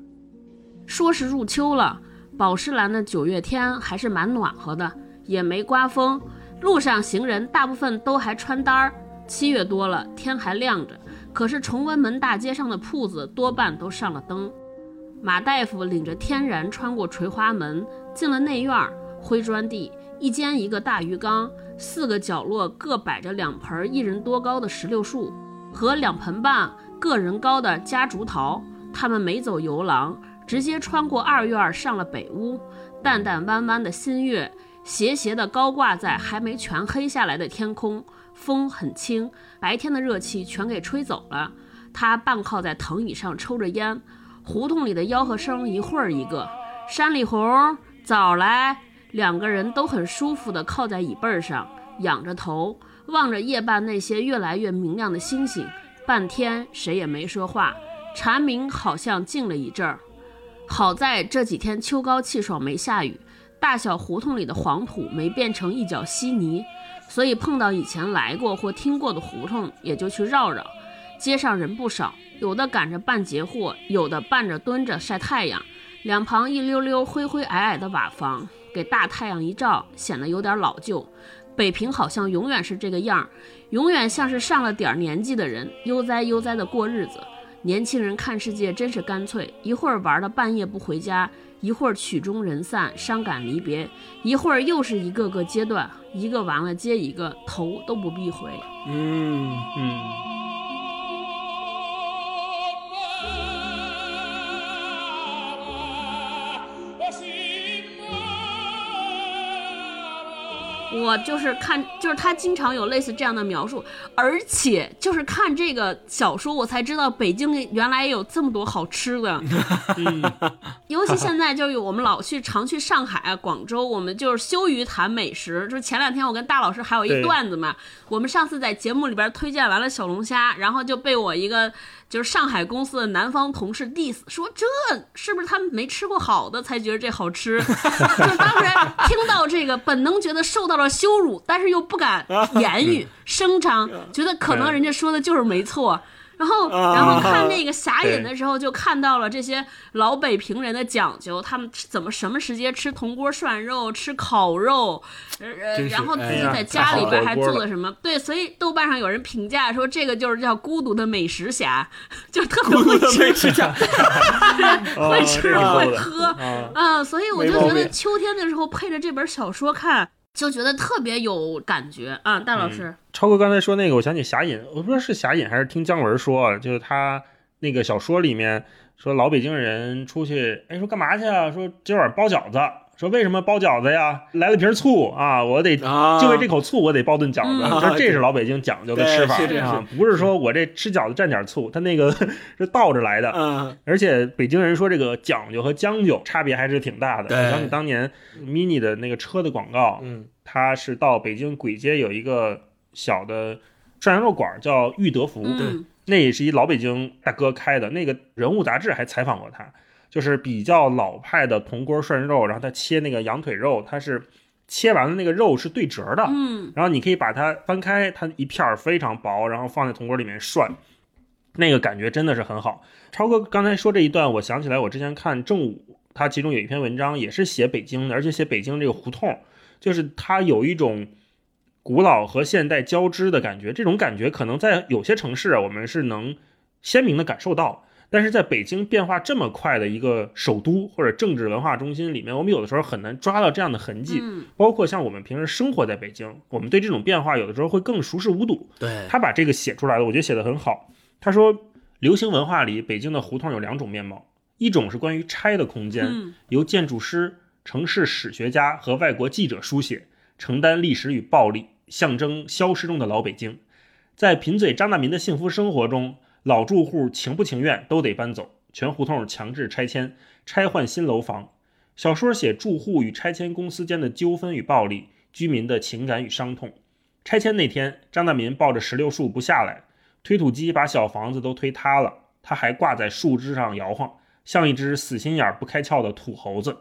说是入秋了，宝石蓝的九月天还是蛮暖和的，也没刮风，路上行人大部分都还穿单儿。七月多了，天还亮着，可是崇文门大街上的铺子多半都上了灯。马大夫领着天然穿过垂花门，进了内院儿，灰砖地，一间一个大鱼缸，四个角落各摆着两盆一人多高的石榴树和两盆半个人高的夹竹桃。他们没走游廊，直接穿过二院上了北屋。淡淡弯弯的新月斜斜地高挂在还没全黑下来的天空，风很轻，白天的热气全给吹走了。他半靠在藤椅上抽着烟。胡同里的吆喝声一会儿一个，山里红早来，两个人都很舒服地靠在椅背上，仰着头望着夜半那些越来越明亮的星星。半天谁也没说话，蝉鸣好像静了一阵儿。好在这几天秋高气爽，没下雨，大小胡同里的黄土没变成一脚稀泥，所以碰到以前来过或听过的胡同，也就去绕绕。街上人不少。有的赶着办截货，有的伴着蹲着晒太阳。两旁一溜溜灰灰矮矮的瓦房，给大太阳一照，显得有点老旧。北平好像永远是这个样儿，永远像是上了点年纪的人，悠哉悠哉的过日子。年轻人看世界真是干脆，一会儿玩到半夜不回家，一会儿曲终人散，伤感离别，一会儿又是一个个阶段，一个完了接一个，头都不必回。嗯，嗯，我就是看，就是他经常有类似这样的描述，而且就是看这个小说，我才知道北京原来有这么多好吃的。嗯，尤其现在就是我们老去常去上海啊、广州，我们就是羞于谈美食。就是前两天我跟大老师还有一段子嘛，我们上次在节目里边推荐完了小龙虾，然后就被我一个就是上海公司的南方同事 diss 说这是不是他们没吃过好的才觉得这好吃？就当时听到这个，本能觉得受到了羞辱，但是又不敢言语 声张，觉得可能人家说的就是没错。然后，然后看那个侠隐的时候，就看到了这些老北平人的讲究，他们怎么什么时间吃铜锅涮肉、吃烤肉，呃，然后自己在家里边还做了什么？对，所以豆瓣上有人评价说，这个就是叫孤独的美食侠，就特别会吃，会吃会喝。啊，啊，所以我就觉得秋天的时候配着这本小说看，就觉得特别有感觉啊。大老师，超哥刚才说那个，我想起侠隐，我不知道是侠隐还是听姜文说，啊就是他那个小说里面说老北京人出去，哎，说干嘛去啊？说今晚包饺子。说为什么包饺子呀？来了瓶醋啊，我得啊就为这口醋，我得包顿饺子。说这这是老北京讲究的吃法啊，不是说我这吃饺子蘸点醋，他那个 是倒着来的。嗯，而且北京人说这个讲究和将就差别还是挺大的。想起当年 mini 的那个车的广告，嗯，它是到北京簋街有一个小的涮羊肉馆，叫裕德福，嗯，那也是一老北京大哥开的。那个人物杂志还采访过他，就是比较老派的铜锅涮肉，然后它切那个羊腿肉，它是切完了那个肉是对折的，嗯，然后你可以把它翻开，它一片儿非常薄，然后放在铜锅里面涮，那个感觉真的是很好。超哥刚才说这一段，我想起来我之前看正午，他其中有一篇文章也是写北京的，而且写北京这个胡同，就是它有一种古老和现代交织的感觉。这种感觉可能在有些城市啊，我们是能鲜明的感受到。但是在北京变化这么快的一个首都或者政治文化中心里面，我们有的时候很难抓到这样的痕迹。嗯包括像我们平时生活在北京，我们对这种变化有的时候会更熟视无睹。对，他把这个写出来了，我觉得写得很好。他说，流行文化里，北京的胡同有两种面貌，一种是关于拆的空间，嗯由建筑师、城市史学家和外国记者书写，承担历史与暴力，象征消失中的老北京。在贫嘴张大民的幸福生活中，老住户情不情愿都得搬走，全胡同强制拆迁，拆换新楼房。小说写住户与拆迁公司间的纠纷与暴力，居民的情感与伤痛。拆迁那天，张大民抱着石榴树不下来，推土机把小房子都推塌了，他还挂在树枝上摇晃，像一只死心眼儿不开窍的土猴子。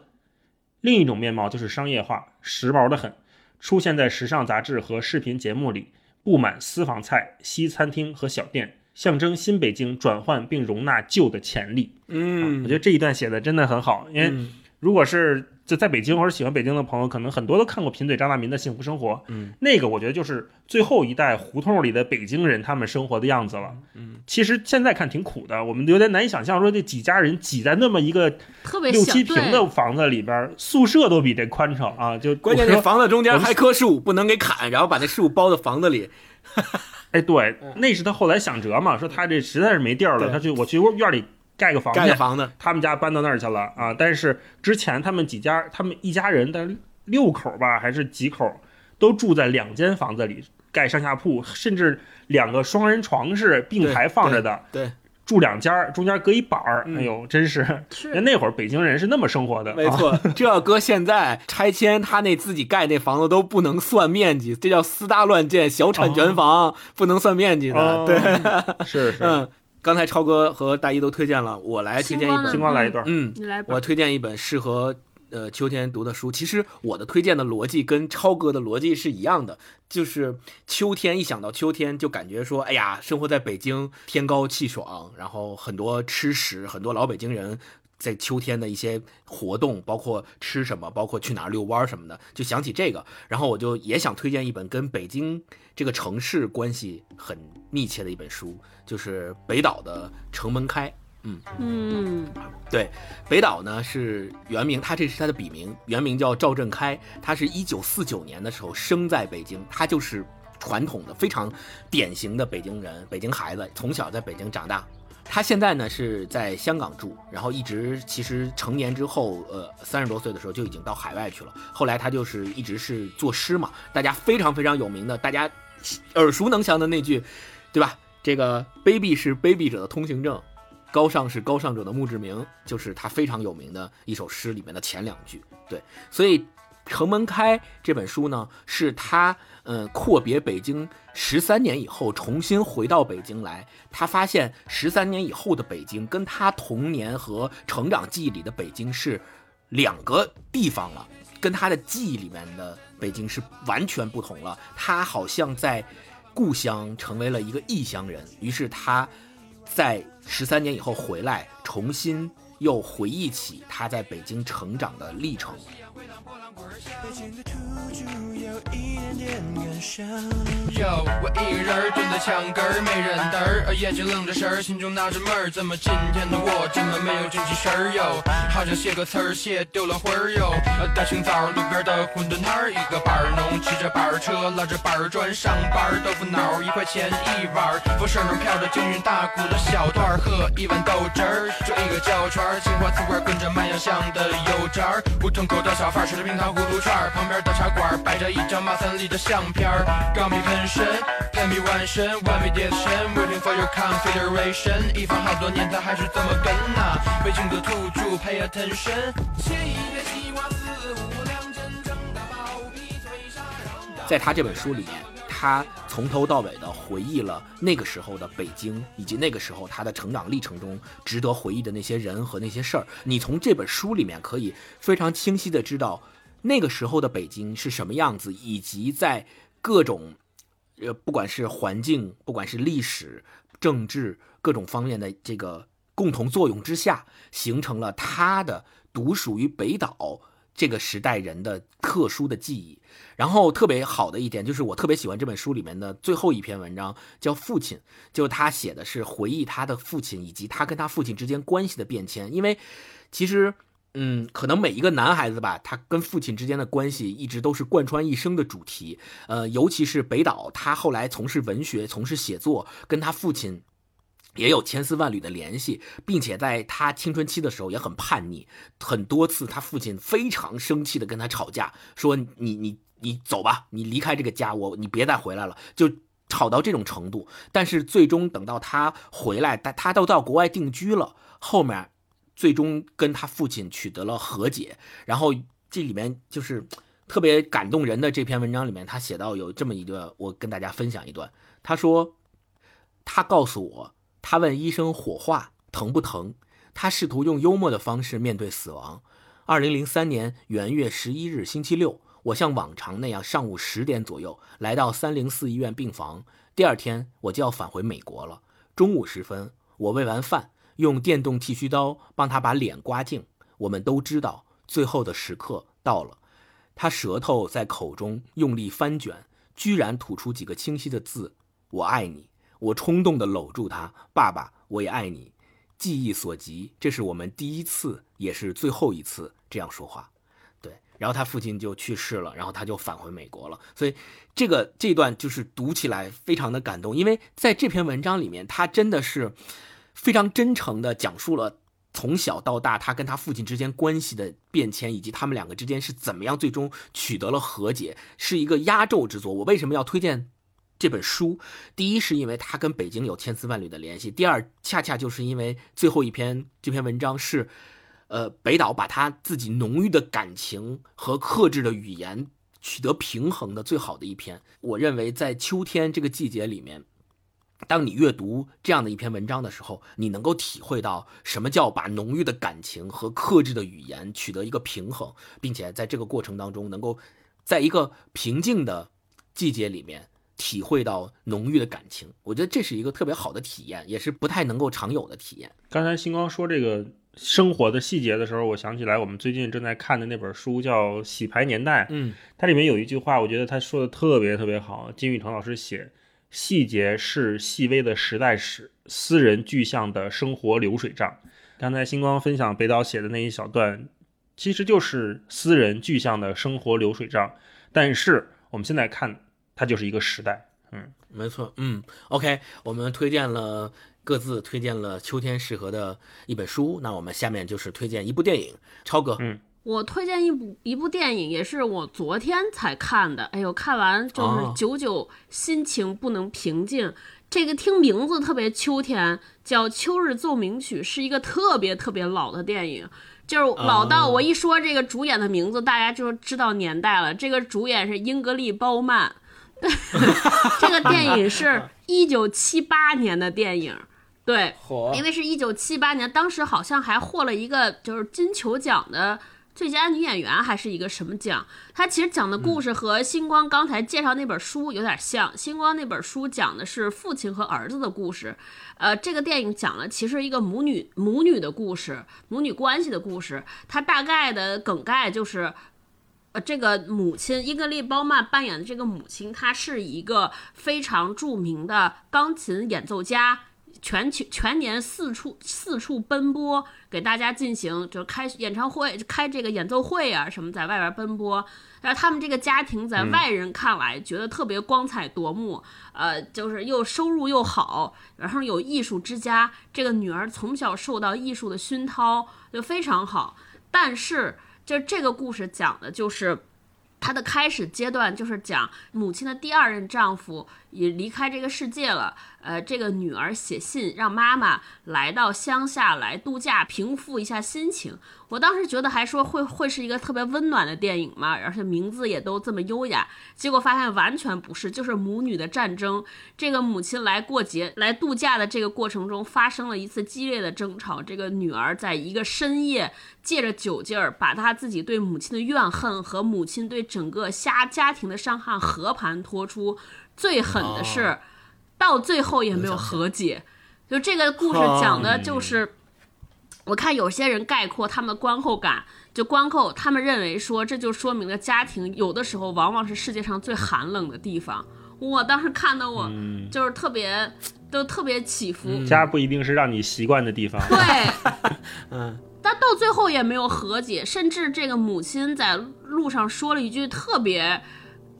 另一种面貌就是商业化，时髦的很，出现在时尚杂志和视频节目里，布满私房菜、西餐厅和小店，象征新北京转换并容纳旧的潜力。嗯，我觉得这一段写的真的很好，因为嗯如果是就在北京或者喜欢北京的朋友，可能很多都看过贫嘴张大民的《幸福生活》，嗯，那个我觉得就是最后一代胡同里的北京人他们生活的样子了。嗯，其实现在看挺苦的，我们有点难以想象，说这几家人挤在那么一个特别六七平的房子里边，宿舍都比这宽敞啊！就关键我说那房子中间还棵树，不能给砍，然后把那树包在房子里。哎，对，那是他后来想辙嘛，说他这实在是没地儿了，他去我去院里盖个房子盖个，房子，他们家搬到那儿去了啊。但是之前他们几家，他们一家人的六口吧，还是几口，都住在两间房子里，盖上下铺，甚至两个双人床是并排放着的，对，住两家儿，中间隔一板儿。嗯哎呦，真是，是那会儿北京人是那么生活的，啊。没错。这要搁现在拆迁，他那自己盖那房子都不能算面积，这叫私搭乱建、小产权房，不能算面积的。哦对，是是。嗯，刚才超哥和大一都推荐了，我来推荐一本星光来一段，嗯，你来吧我。推荐一本适合呃秋天读的书。其实我的推荐的逻辑跟超哥的逻辑是一样的，就是秋天一想到秋天，就感觉说，哎呀，生活在北京，天高气爽，然后很多吃食，很多老北京人。在秋天的一些活动，包括吃什么，包括去哪儿遛弯什么的，就想起这个，然后我就也想推荐一本跟北京这个城市关系很密切的一本书，就是北岛的《城门开》。嗯嗯，对，北岛呢是原名，他这是他的笔名，原名叫赵振开。他是一九四九年的时候生在北京，他就是传统的非常典型的北京人，北京孩子，从小在北京长大。他现在呢是在香港住，然后一直其实成年之后，呃，三十多岁的时候就已经到海外去了。后来他就是一直是作诗嘛，大家非常非常有名的，大家耳熟能详的那句，对吧？这个卑鄙是卑鄙者的通行证，高尚是高尚者的墓志铭，就是他非常有名的一首诗里面的前两句。对，所以《城门开》这本书呢，是他嗯阔别北京十三年以后重新回到北京来，他发现十三年以后的北京跟他童年和成长记忆里的北京是两个地方了，跟他的记忆里面的北京是完全不同了。他好像在故乡成为了一个异乡人，于是他在十三年以后回来，重新又回忆起他在北京成长的历程。北京的土著有一点点感伤。哟，我一个人蹲在墙根儿，没人搭儿，眼睛愣着神儿，心中纳着闷儿，怎么今天的我这么没有精气神儿哟？好像写个词儿写丢了魂儿哟。大清早路边的馄饨摊儿，一个板儿农骑着板儿车，拉着板儿砖上班儿，豆腐脑儿一块钱一碗儿，风声中飘着京韵大鼓的小段儿，喝一碗豆汁儿，煮一个焦圈儿，青花瓷罐儿跟着卖洋香的油渣儿，胡同口的小贩吃着冰糖葫芦串，旁边的茶馆摆着一张马三立的相片，钢笔喷身，喷笔万身，完美叠神，waiting for your consideration，一放好多年他还是这么跟呐、北京的土著 pay attention，切一碟西瓜四五两，真正的包。皮脆沙瓤。在他这本书里面，他从头到尾的回忆了那个时候的北京，以及那个时候他的成长历程中值得回忆的那些人和那些事儿。你从这本书里面可以非常清晰的知道，那个时候的北京是什么样子，以及在各种呃，不管是环境，不管是历史、政治各种方面的这个共同作用之下，形成了他的独属于北岛这个时代人的特殊的记忆。然后特别好的一点就是，我特别喜欢这本书里面的最后一篇文章，叫《父亲》，就他写的是回忆他的父亲以及他跟他父亲之间关系的变迁。因为其实，嗯，可能每一个男孩子吧，他跟父亲之间的关系一直都是贯穿一生的主题。呃，尤其是北岛，他后来从事文学、从事写作，跟他父亲。也有千丝万缕的联系，并且在他青春期的时候也很叛逆，很多次他父亲非常生气的跟他吵架，说你你你走吧，你离开这个家，我你别再回来了，就吵到这种程度。但是最终等到他回来，他他都到国外定居了，后面最终跟他父亲取得了和解。然后这里面就是特别感动人的这篇文章里面，他写到有这么一段，我跟大家分享一段。他说，他告诉我。他问医生火化疼不疼？他试图用幽默的方式面对死亡。二零零三年元月十一日星期六，我像往常那样上午十点左右来到三零四医院病房。第二天我就要返回美国了。中午时分，我喂完饭，用电动剃须刀帮他把脸刮净。我们都知道，最后的时刻到了。他舌头在口中用力翻卷，居然吐出几个清晰的字：“我爱你。”我冲动地搂住他，爸爸，我也爱你。记忆所及，这是我们第一次，也是最后一次这样说话。然后他父亲就去世了，然后他就返回美国了。所以这个这段就是读起来非常的感动，因为在这篇文章里面，他真的是非常真诚地讲述了从小到大他跟他父亲之间关系的变迁，以及他们两个之间是怎么样最终取得了和解，是一个压轴之作。我为什么要推荐？这本书，第一是因为它跟北京有千丝万缕的联系，第二恰恰就是因为最后一篇这篇文章是，呃，北岛把他自己浓郁的感情和克制的语言取得平衡的最好的一篇。我认为在秋天这个季节里面，当你阅读这样的一篇文章的时候，你能够体会到什么叫把浓郁的感情和克制的语言取得一个平衡，并且在这个过程当中，能够在一个平静的季节里面。体会到浓郁的感情，我觉得这是一个特别好的体验，也是不太能够常有的体验。刚才星光说这个生活的细节的时候，我想起来我们最近正在看的那本书叫《洗牌年代》，嗯，它里面有一句话，我觉得他说的特别特别好。金宇澄老师写：“细节是细微的时代史，私人具象的生活流水账。”刚才星光分享北岛写的那一小段，其实就是私人具象的生活流水账。但是我们现在看。它就是一个时代，嗯，没错，嗯，OK，我们推荐了各自推荐了秋天适合的一本书，那我们下面就是推荐一部电影，超哥，嗯，我推荐一部一部电影，也是我昨天才看的，哎呦，看完就是久久心情不能平静。这个听名字特别秋天，叫《秋日奏鸣曲》，是一个特别特别老的电影，就是老到我一说这个主演的名字，大家就知道年代了。这个主演是英格丽·褒曼。这个电影是 一九七八年的电影，对，因为是一九七八年，当时好像还获了一个就是金球奖的最佳女演员，还是一个什么奖？它其实讲的故事和星光刚才介绍那本书有点像。星光那本书讲的是父亲和儿子的故事，呃，这个电影讲了其实一个母女母女的故事，母女关系的故事。它大概的梗概就是。呃这个母亲英格丽·褒曼扮演的这个母亲，她是一个非常著名的钢琴演奏家，全球全年四处四处奔波，给大家进行就是开演唱会、开这个演奏会啊什么，在外边奔波。然后他们这个家庭在外人看来觉得特别光彩夺目，呃，就是又收入又好，然后有艺术之家。这个女儿从小受到艺术的熏陶，就非常好，但是。就这个故事讲的就是，她的开始阶段就是讲母亲的第二任丈夫也离开这个世界了。呃，这个女儿写信让妈妈来到乡下来度假，平复一下心情。我当时觉得还说会会是一个特别温暖的电影嘛，而且名字也都这么优雅。结果发现完全不是，就是母女的战争。这个母亲来过节、来度假的这个过程中，发生了一次激烈的争吵。这个女儿在一个深夜，借着酒劲儿，把她自己对母亲的怨恨和母亲对整个家家庭的伤害和盘托出。最狠的是，到最后也没有和解。就这个故事讲的就是。我看有些人概括他们的观后感，就观后他们认为说，这就说明了家庭有的时候往往是世界上最寒冷的地方。我当时看的我就是特别，都特别起伏。家不一定是让你习惯的地方。对，嗯，但到最后也没有和解，甚至这个母亲在路上说了一句特别。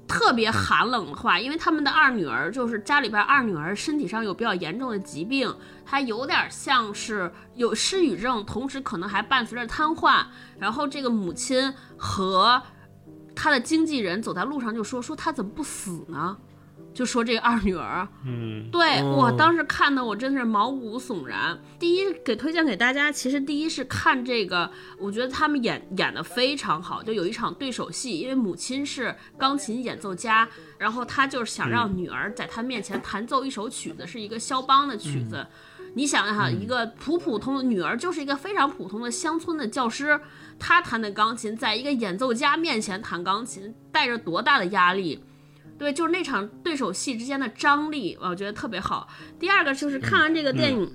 特别寒冷的话，因为他们的二女儿就是家里边二女儿身体上有比较严重的疾病，她有点像是有失语症，同时可能还伴随着瘫痪。然后这个母亲和她的经纪人走在路上就说：“说她怎么不死呢？”就说这个二女儿，嗯，对我当时看的我真是毛骨悚然。第一给推荐给大家，其实第一是看这个，我觉得他们演演的非常好，就有一场对手戏，因为母亲是钢琴演奏家，然后他就是想让女儿在他面前弹奏一首曲子，是一个肖邦的曲子。你想想，一个普普通的女儿就是一个非常普通的乡村的教师，她弹的钢琴，在一个演奏家面前弹钢琴，带着多大的压力？对，就是那场对手戏之间的张力，我觉得特别好。第二个就是看完这个电影，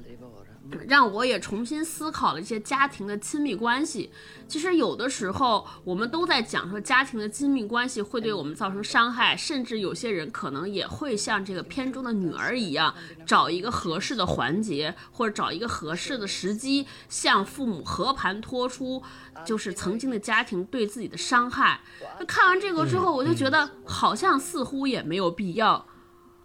让我也重新思考了一些家庭的亲密关系。其实有的时候我们都在讲说家庭的亲密关系会对我们造成伤害，甚至有些人可能也会像这个片中的女儿一样，找一个合适的环节或者找一个合适的时机，向父母和盘托出，就是曾经的家庭对自己的伤害。那看完这个之后，我就觉得好像似乎也没有必要。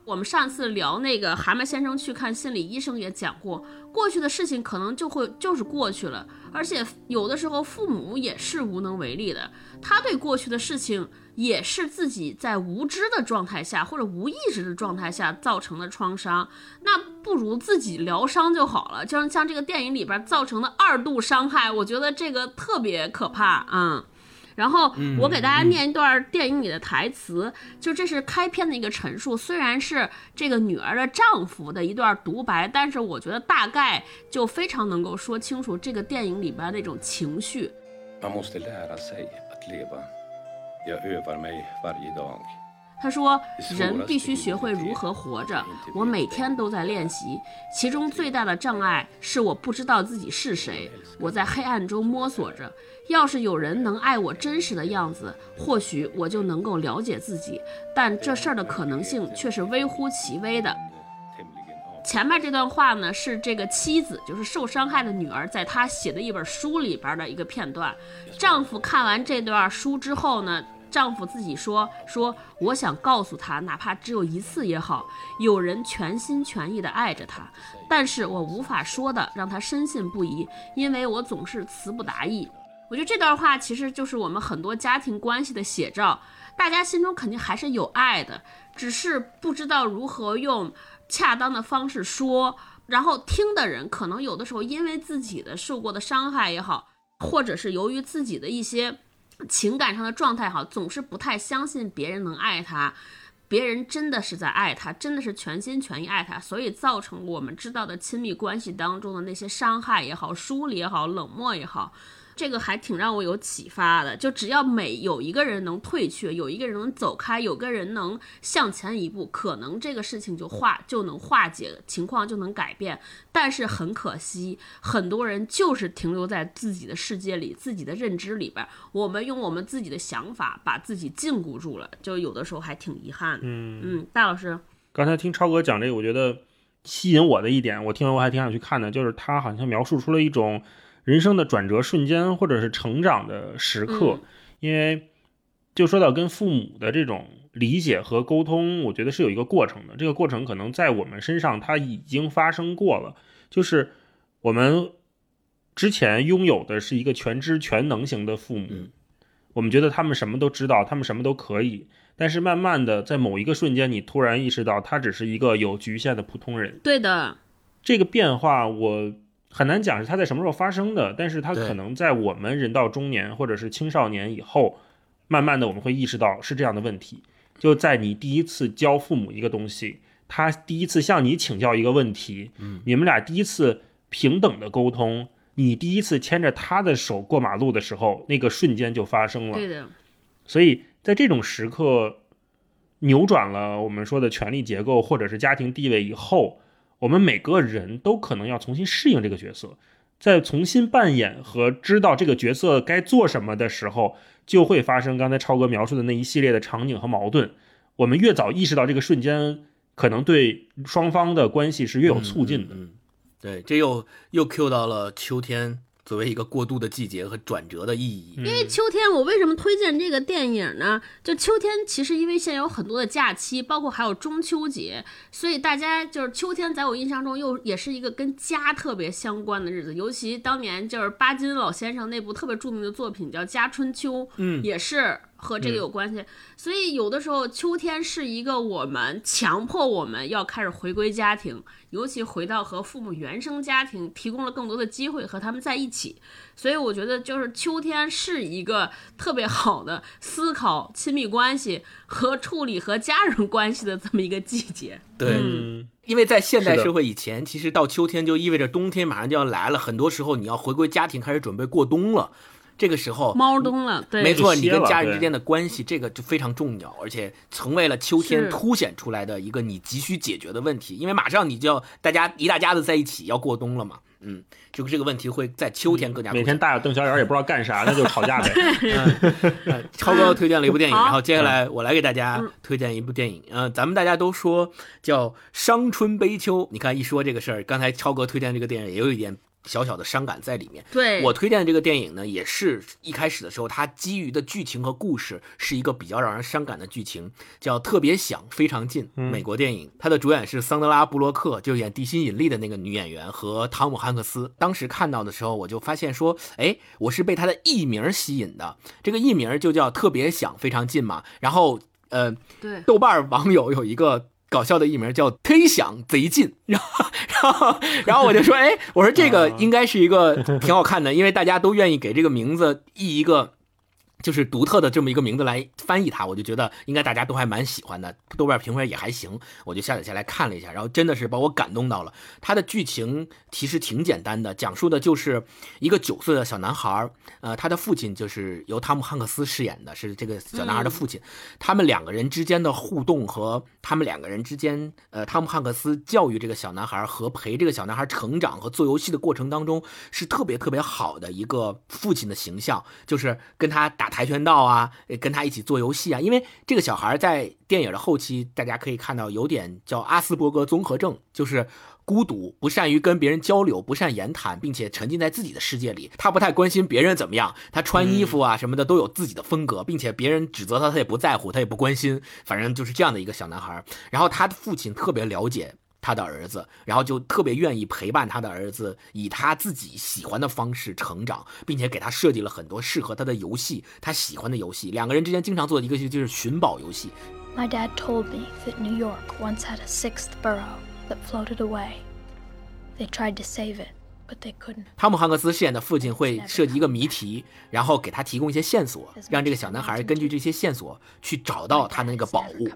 我们上次聊那个蛤蟆先生去看心理医生也讲过，过去的事情可能就会就是过去了，而且有的时候父母也是无能为力的，他对过去的事情也是自己在无知的状态下或者无意识的状态下造成的创伤，那不如自己疗伤就好了。就像像这个电影里边造成的二度伤害，我觉得这个特别可怕啊。嗯然后我给大家念一段电影里的台词，就这是开篇的一个陈述，虽然是这个女儿的丈夫的一段独白，但是我觉得大概就非常能够说清楚这个电影里边那种情绪。Man måste lära sig att leva. Jag övar mig varje dag. 他说：“人必须学会如何活着。我每天都在练习，其中最大的障碍是我不知道自己是谁。我在黑暗中摸索着。要是有人能爱我真实的样子，或许我就能够了解自己。但这事儿的可能性却是微乎其微的。”前面这段话呢，是这个妻子，就是受伤害的女儿，在她写的一本书里边的一个片段。丈夫看完这段书之后呢，丈夫自己说：“说我想告诉她，哪怕只有一次也好，有人全心全意的爱着她，但是我无法说的让她深信不疑，因为我总是词不达意。”我觉得这段话其实就是我们很多家庭关系的写照。大家心中肯定还是有爱的，只是不知道如何用恰当的方式说，然后听的人可能有的时候因为自己的受过的伤害也好，或者是由于自己的一些情感上的状态好，总是不太相信别人能爱他，别人真的是在爱他，真的是全心全意爱他，所以造成我们知道的亲密关系当中的那些伤害也好、疏离也好、冷漠也好。这个还挺让我有启发的，就只要每有一个人能退却，有一个人能走开，有个人能向前一步，可能这个事情就化就能化解，情况就能改变。但是很可惜，很多人就是停留在自己的世界里、自己的认知里边，我们用我们自己的想法把自己禁锢住了，就有的时候还挺遗憾的。嗯嗯，大老师，刚才听超哥讲这个，我觉得吸引我的一点，我听完我还挺想去看的，就是他好像描述出了一种人生的转折瞬间，或者是成长的时刻。嗯因为就说到跟父母的这种理解和沟通，我觉得是有一个过程的。这个过程可能在我们身上它已经发生过了，就是我们之前拥有的是一个全知全能型的父母。嗯我们觉得他们什么都知道，他们什么都可以，但是慢慢的在某一个瞬间，你突然意识到他只是一个有局限的普通人。对的，这个变化我很难讲是它在什么时候发生的，但是它可能在我们人到中年或者是青少年以后，慢慢的我们会意识到是这样的问题。就在你第一次教父母一个东西，他第一次向你请教一个问题，嗯，你们俩第一次平等的沟通，你第一次牵着他的手过马路的时候，那个瞬间就发生了。对的，所以在这种时刻，扭转了我们说的权力结构或者是家庭地位以后，我们每个人都可能要重新适应这个角色，在重新扮演和知道这个角色该做什么的时候，就会发生刚才超哥描述的那一系列的场景和矛盾。我们越早意识到这个瞬间，可能对双方的关系是越有促进的。嗯，对，这又又 Q 到了秋天作为一个过渡的季节和转折的意义。因为秋天，我为什么推荐这个电影呢？就秋天，其实因为现在有很多的假期，包括还有中秋节，所以大家就是秋天，在我印象中又也是一个跟家特别相关的日子。尤其当年就是巴金老先生那部特别著名的作品叫《家春秋》，嗯也是和这个有关系。所以有的时候秋天是一个我们强迫我们要开始回归家庭，尤其回到和父母原生家庭，提供了更多的机会和他们在一起。所以我觉得，就是秋天是一个特别好的思考亲密关系和处理和家人关系的这么一个季节。对，嗯，因为在现代社会以前，其实到秋天就意味着冬天马上就要来了，很多时候你要回归家庭，开始准备过冬了。这个时候，猫冬了，对，没错，你跟家人之间的关系，这个就非常重要，而且成为了秋天凸显出来的一个你急需解决的问题。因为马上你就要大家一大家子在一起要过冬了嘛，嗯，就这个问题会在秋天更加每天大眼瞪小眼儿也不知道干啥，那就吵架呗。呃超哥推荐了一部电影，然后接下来我来给大家推荐一部电影。嗯、咱们大家都说叫《伤春悲秋》，你看一说这个事儿，刚才超哥推荐这个电影也有一点小小的伤感在里面。对，我推荐的这个电影呢，也是一开始的时候，它基于的剧情和故事是一个比较让人伤感的剧情，叫《特别想非常近》，美国电影。它的主演是桑德拉·布洛克，就演《地心引力》的那个女演员和汤姆·汉克斯。当时看到的时候，我就发现说，哎，我是被他的艺名吸引的。这个艺名就叫《特别想非常近》嘛。然后，呃，对，豆瓣网友有一个搞笑的艺名叫“忒想贼近”，然后，然后，然后我就说，哎，我说这个应该是一个挺好看的，因为大家都愿意给这个名字译一个。就是独特的这么一个名字来翻译它，我就觉得应该大家都还蛮喜欢的，豆瓣评分也还行，我就下载下来看了一下，然后真的是把我感动到了。它的剧情其实挺简单的，讲述的就是一个九岁的小男孩，呃，他的父亲就是由汤姆汉克斯饰演的，是这个小男孩的父亲。他们两个人之间的互动和他们两个人之间，呃，汤姆汉克斯教育这个小男孩和陪这个小男孩成长和做游戏的过程当中，是特别特别好的一个父亲的形象，就是跟他打跆拳道啊，呃跟他一起做游戏啊。因为这个小孩在电影的后期，大家可以看到有点叫阿斯伯格综合症，就是。孤独，不善于跟别人交流，不善言谈，并且沉浸在自己的世界里。他不太关心别人怎么样，他穿衣服啊什么的都有自己的风格，并且别人指责他，他也不在乎，他也不关心。反正就是这样的一个小男孩。然后他的父亲特别了解他的儿子，然后就特别愿意陪伴他的儿子，以他自己喜欢的方式成长，并且给他设计了很多适合他的游戏，他喜欢的游戏。两个人之间经常做的一个就是寻宝游戏。My dad told me that New York once had a sixth borough that floated away. They tried to save it, but they couldn't. 汤姆汉克斯饰演的父亲会设计一个谜题，然后给他提供一些线索，让这个小男孩根据这些线索去找到他的那个宝物。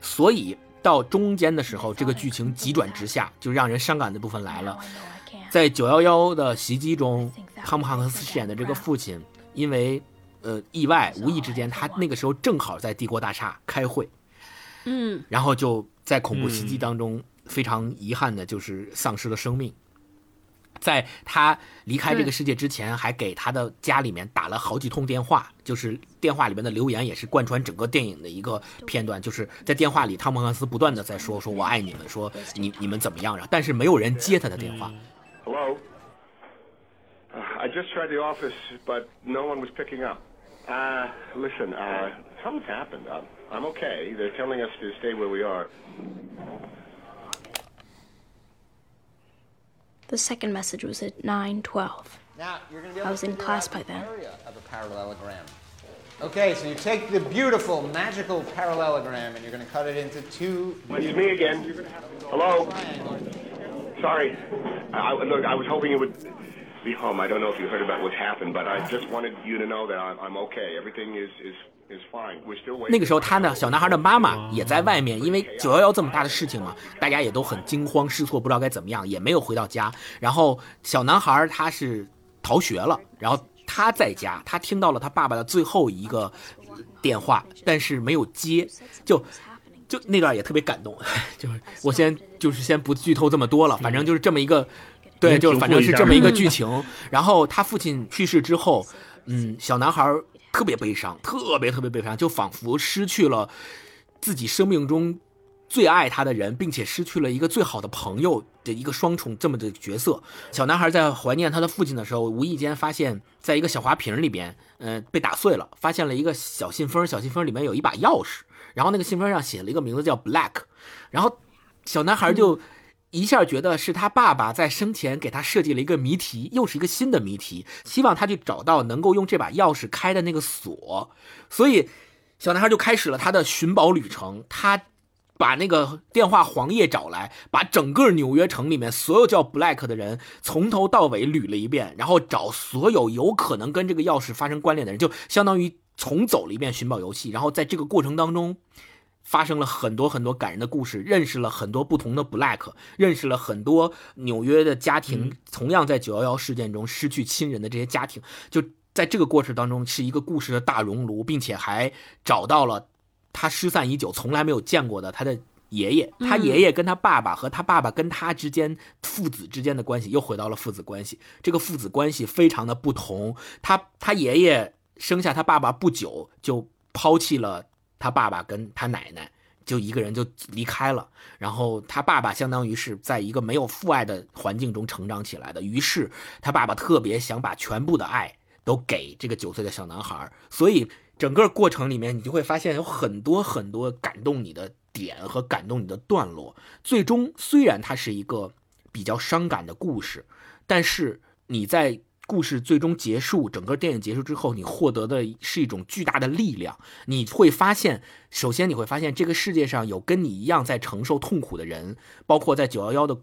所以到中间的时候，这个剧情急转直下，就让人伤感的部分来了。在九幺幺的袭击中，汤姆汉克斯饰演的这个父亲，因为呃意外，无意之间他那个时候正好在帝国大厦开会，嗯，然后就在恐怖袭击当中，非常遗憾的就是丧失了生命。在他离开这个世界之前，还给他的家里面打了好几通电话，就是电话里面的留言也是贯穿整个电影的一个片段，就是在电话里，汤姆汉斯不断的在说说我爱你们，说你你们怎么样，但是没有人接他的电话。Hello? Uh, I just tried the office, but no one was picking up. Uh, listen, uh, something's happened. Uh, I'm okay. They're telling us to stay where we are. The second message was at 9:12. Now, you're going to be I was to in class by then. area of a parallelogram. Okay, so you take the beautiful magical parallelogram and you're going to cut it into two. It's me again. Hello. Sorry. I, I- look, I was hoping you would be home. I don't know if you heard about what's happened, but I just wanted you to know that I'm, I'm okay. Everything is, is, 那个时候，他呢，小男孩的妈妈也在外面，因为九幺幺这么大的事情嘛，大家也都很惊慌失措，不知道该怎么样，也没有回到家。然后小男孩他是逃学了，然后他在家，他听到了他爸爸的最后一个电话，但是没有接，就就那段也特别感动。就是我先就是先不剧透这么多了，反正就是这么一个，对，就是反正是这么一个 剧情。然后他父亲去世之后，嗯，小男孩特别悲伤，特别特别悲伤，就仿佛失去了自己生命中最爱他的人，并且失去了一个最好的朋友的一个双重这么的角色。小男孩在怀念他的父亲的时候，无意间发现，在一个小花瓶里边，嗯、被打碎了，发现了一个小信封，小信封里面有一把钥匙，然后那个信封上写了一个名字叫 Black，然后小男孩就。一下觉得是他爸爸在生前给他设计了一个谜题，又是一个新的谜题，希望他去找到能够用这把钥匙开的那个锁，所以小男孩就开始了他的寻宝旅程。他把那个电话黄页找来，把整个纽约城里面所有叫 Black 的人从头到尾捋了一遍，然后找所有有可能跟这个钥匙发生关联的人，就相当于重走了一遍寻宝游戏。然后在这个过程当中，发生了很多很多感人的故事，认识了很多不同的 Black，认识了很多纽约的家庭，同样在九幺幺事件中失去亲人的这些家庭，就在这个过程当中是一个故事的大熔炉，并且还找到了他失散已久、从来没有见过的他的爷爷，他爷爷跟他爸爸和他爸爸跟他之间父子之间的关系又回到了父子关系。这个父子关系非常的不同。他他爷爷生下他爸爸不久就抛弃了他爸爸跟他奶奶。就一个人就离开了，然后他爸爸相当于是在一个没有父爱的环境中成长起来的，于是他爸爸特别想把全部的爱都给这个九岁的小男孩，所以整个过程里面你就会发现有很多很多感动你的点和感动你的段落。最终虽然它是一个比较伤感的故事，但是你在故事最终结束，整个电影结束之后，你获得的是一种巨大的力量。你会发现，首先你会发现这个世界上有跟你一样在承受痛苦的人，包括在九幺幺的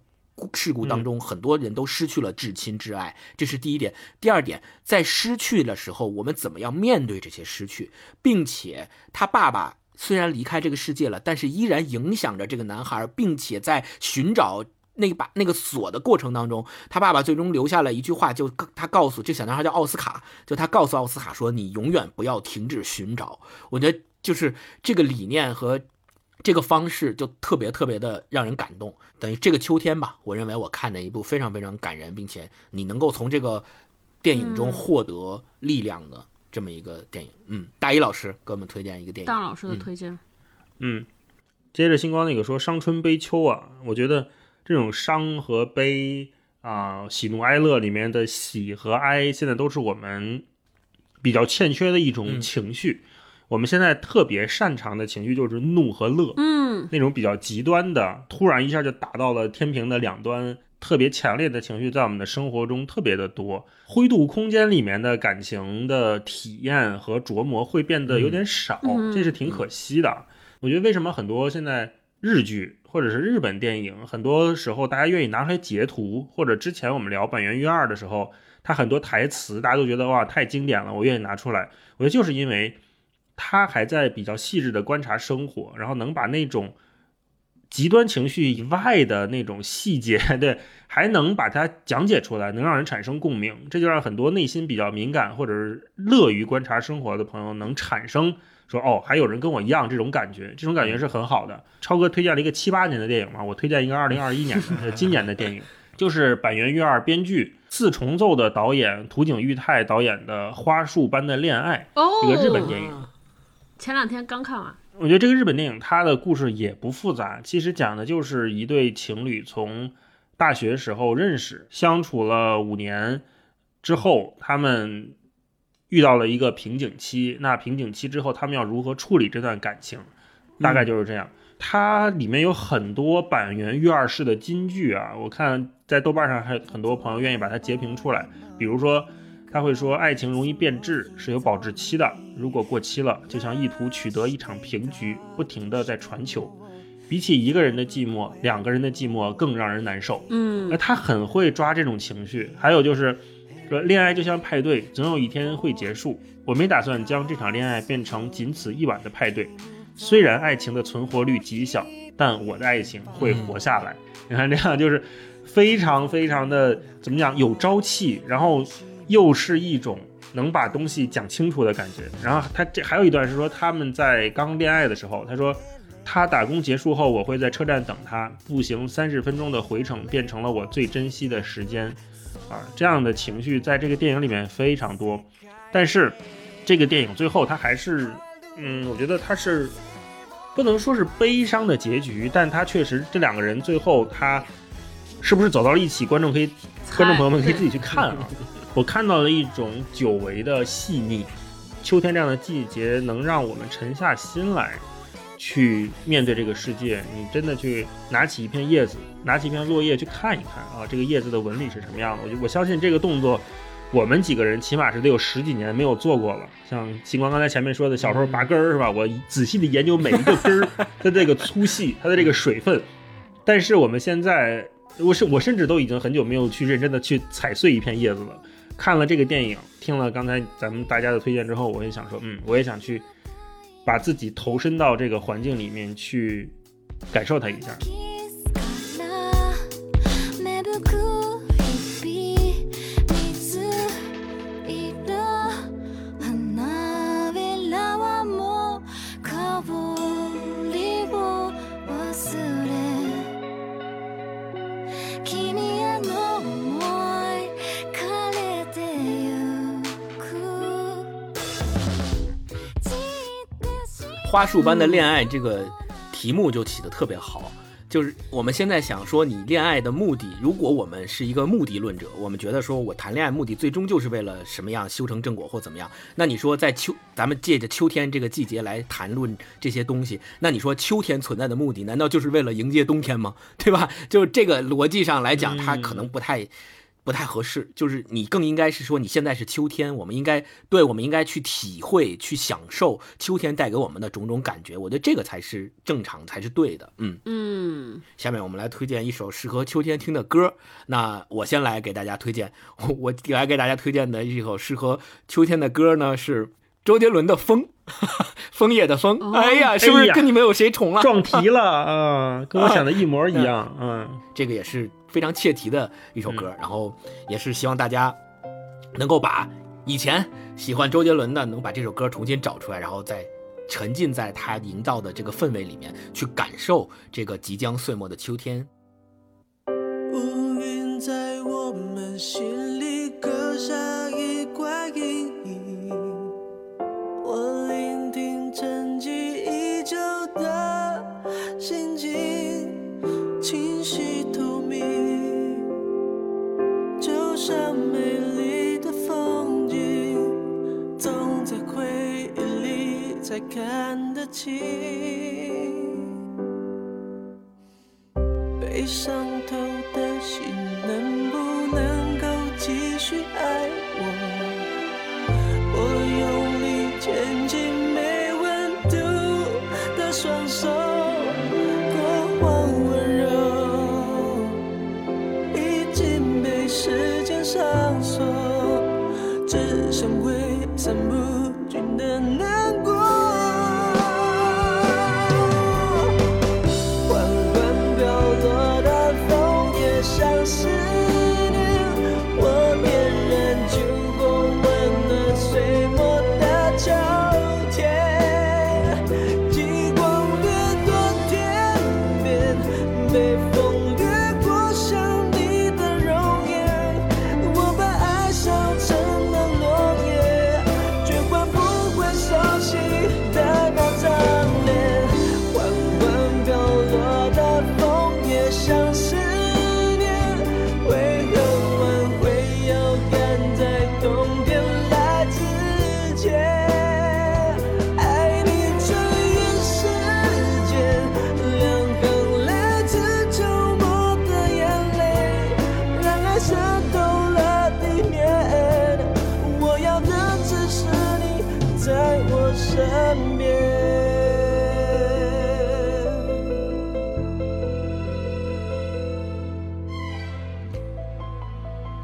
事故当中，很多人都失去了至亲至爱，这是第一点。第二点，在失去的时候，我们怎么样面对这些失去，并且他爸爸。虽然离开这个世界了，但是依然影响着这个男孩，并且在寻找那把那个锁的过程当中，他爸爸最终留下了一句话，就他告诉这小男孩叫奥斯卡，就他告诉奥斯卡说：“你永远不要停止寻找。”我觉得就是这个理念和这个方式就特别特别的让人感动。等于这个秋天吧，我认为我看的一部非常非常感人，并且你能够从这个电影中获得力量的这么一个电影。嗯，大一老师给我们推荐一个电影。大老师的推荐，嗯，接着星光那个说伤春悲秋啊，我觉得这种伤和悲啊、喜怒哀乐里面的喜和哀，现在都是我们比较欠缺的一种嗯情绪。我们现在特别擅长的情绪就是怒和乐，嗯，那种比较极端的，突然一下就打到了天平的两端，特别强烈的情绪在我们的生活中特别的多。灰度空间里面的感情的体验和琢磨会变得有点少，嗯这是挺可惜的。我觉得为什么很多现在日剧或者是日本电影，很多时候大家愿意拿出来截图，或者之前我们聊板垣瑞二的时候，他很多台词大家都觉得哇太经典了，我愿意拿出来。我觉得就是因为他还在比较细致的观察生活，然后能把那种极端情绪以外的那种细节，对，还能把它讲解出来，能让人产生共鸣，这就让很多内心比较敏感或者是乐于观察生活的朋友能产生说哦，还有人跟我一样这种感觉，这种感觉是很好的。超哥推荐了一个七八年的电影嘛，我推荐一个二零二一年的呃 今年的电影，就是板垣瑞二编剧、四重奏的导演土井裕太导演的《花束般的恋爱》哦，这个日本电影。前两天刚看完，我觉得这个日本电影它的故事也不复杂，其实讲的就是一对情侣从大学时候认识，相处了五年之后，他们遇到了一个瓶颈期。那瓶颈期之后，他们要如何处理这段感情？大概就是这样。它里面有很多板垣瑞二式的金句啊，我看在豆瓣上还有很多朋友愿意把它截屏出来，比如说。他会说，爱情容易变质，是有保质期的。如果过期了，就像意图取得一场平局，不停的在传球。比起一个人的寂寞，两个人的寂寞更让人难受。嗯那他很会抓这种情绪。还有就是，说恋爱就像派对，总有一天会结束。我没打算将这场恋爱变成仅此一晚的派对。虽然爱情的存活率极小，但我的爱情会活下来。你看这样就是非常非常的怎么讲有朝气，然后又是一种能把东西讲清楚的感觉。然后他这还有一段是说他们在刚恋爱的时候，他说他打工结束后，我会在车站等他，步行三十分钟的回程变成了我最珍惜的时间。啊，这样的情绪在这个电影里面非常多，但是这个电影最后他还是，嗯，我觉得他是不能说是悲伤的结局，但他确实这两个人最后他是不是走到了一起，观众可以，观众朋友们可以自己去看啊。我看到了一种久违的细腻，秋天这样的季节能让我们沉下心来。去面对这个世界，你真的去拿起一片叶子，拿起一片落叶去看一看啊，这个叶子的纹理是什么样的？我就我相信这个动作，我们几个人起码是得有十几年没有做过了。像星光刚才前面说的，小时候拔根儿是吧？我仔细的研究每一个根儿的这个粗细，它的这个水分。但是我们现在，我是我甚至都已经很久没有去认真的去踩碎一片叶子了。看了这个电影，听了刚才咱们大家的推荐之后，我也想说，嗯，我也想去。把自己投身到这个环境里面去感受它一下。花束般的恋爱这个题目就起得特别好，就是我们现在想说，你恋爱的目的，如果我们是一个目的论者，我们觉得说我谈恋爱目的最终就是为了什么样修成正果或怎么样，那你说在秋，咱们借着秋天这个季节来谈论这些东西，那你说秋天存在的目的，难道就是为了迎接冬天吗？对吧？就这个逻辑上来讲，它可能不太。不太合适，就是你更应该是说，你现在是秋天，我们应该对，我们应该去体会、去享受秋天带给我们的种种感觉。我觉得这个才是正常，才是对的。嗯嗯。下面我们来推荐一首适合秋天听的歌。那我先来给大家推荐，我我来给大家推荐的一首适合秋天的歌呢，是周杰伦的《风》，枫叶的枫。哦、哎呀，是不是跟你们有谁重了？撞题了啊，跟我想的 一模一样。嗯，这个也是。非常切题的一首歌，然后也是希望大家能够把以前喜欢周杰伦的，能把这首歌重新找出来，然后再沉浸在他营造的这个氛围里面，去感受这个即将岁末的秋天。乌云在我们心里刻下才看得清。被伤透的心，能不能够继续爱我？我用力牵紧没温度的双手。过往温柔已经被时间上锁，只剩挥散不尽的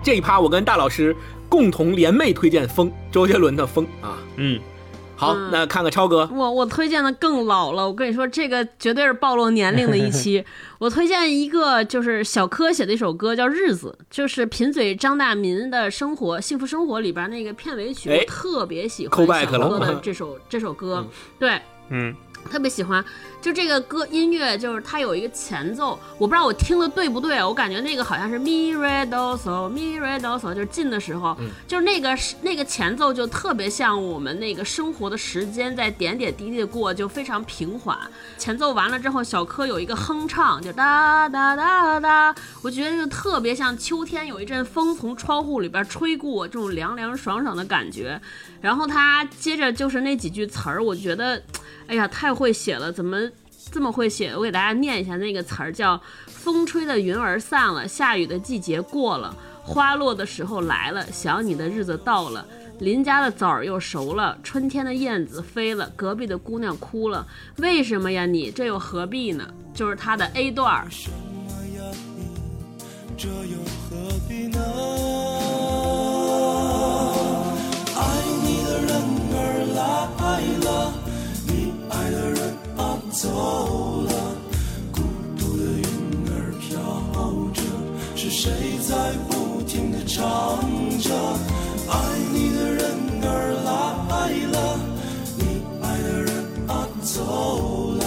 这一趴我跟大老师共同联袂推荐《风》，周杰伦的《风》啊。嗯，好，那看看超哥，我我推荐的更老了，我跟你说，这个绝对是暴露年龄的一期。我推荐一个就是小柯写的一首歌，叫《日子》，就是贫嘴张大民的生活幸福生活里边那个片尾曲，哎我特别喜欢小柯的这首这首歌，对。嗯，特别喜欢，就这个歌音乐，就是它有一个前奏，我不知道我听的对不对，我感觉那个好像是 mi re do so mi re do so，，就是进的时候，就是那个那个前奏就特别像我们那个生活的时间在点点滴滴的过，就非常平缓。前奏完了之后，小柯有一个哼唱，就哒哒哒哒，我觉得就特别像秋天有一阵风从窗户里边吹过，这种凉凉爽爽的感觉。然后他接着就是那几句词儿，我觉得。哎呀，太会写了，怎么这么会写？我给大家念一下那个词儿，叫“风吹的云儿散了，下雨的季节过了，花落的时候来了，想你的日子到了，邻家的枣儿又熟了，春天的燕子飞了，隔壁的姑娘哭了，为什么呀你？这又何必呢？”就是他的 A 段儿。这又何必呢？爱你的人儿来了。走了，孤独的云儿飘着，是谁在不停地唱着？爱你的人儿来了，你爱的人啊走了，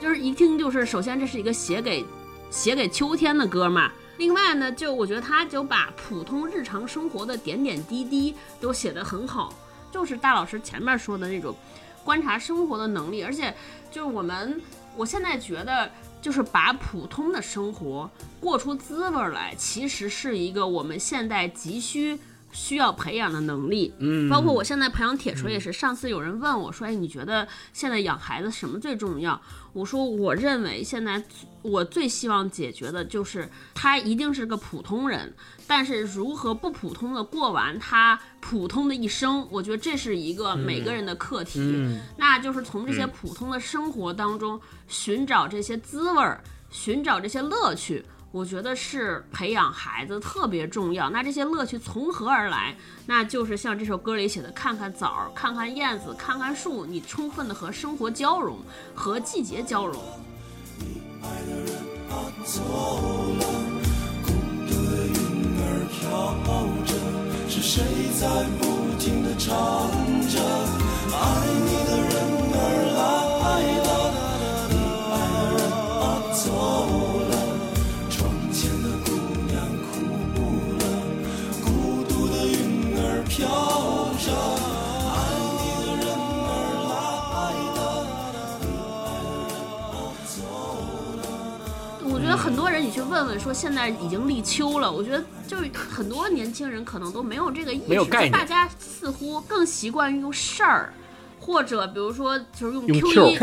就是一听就是，首先这是一个写给写给秋天的歌嘛。另外呢，就我觉得他就把普通日常生活的点点滴滴都写得很好，就是大老师前面说的那种观察生活的能力。而且就是我们，我现在觉得就是把普通的生活过出滋味来，其实是一个我们现代急需。需要培养的能力，嗯，包括我现在培养铁锤也是。上次有人问我说：“哎，你觉得现在养孩子什么最重要？”我说：“我认为现在我最希望解决的就是他一定是个普通人，但是如何不普通的过完他普通的一生，我觉得这是一个每个人的课题。嗯、那就是从这些普通的生活当中寻找这些滋味儿，寻找这些乐趣。”我觉得是培养孩子特别重要。那这些乐趣从何而来？那就是像这首歌里写的：看看枣，看看燕子，看看树，你充分的和生活交融，和季节交融。孤独的云儿飘着，是谁在不停地唱着？爱你的人儿来飘着，爱你的人儿来了，你爱的人啊走。我觉得很多人，你去问问说现在已经立秋了，我觉得就是很多年轻人可能都没有这个意识，没有概念大家似乎更习惯于用事儿。或者比如说，就是用 Q 用一用 Q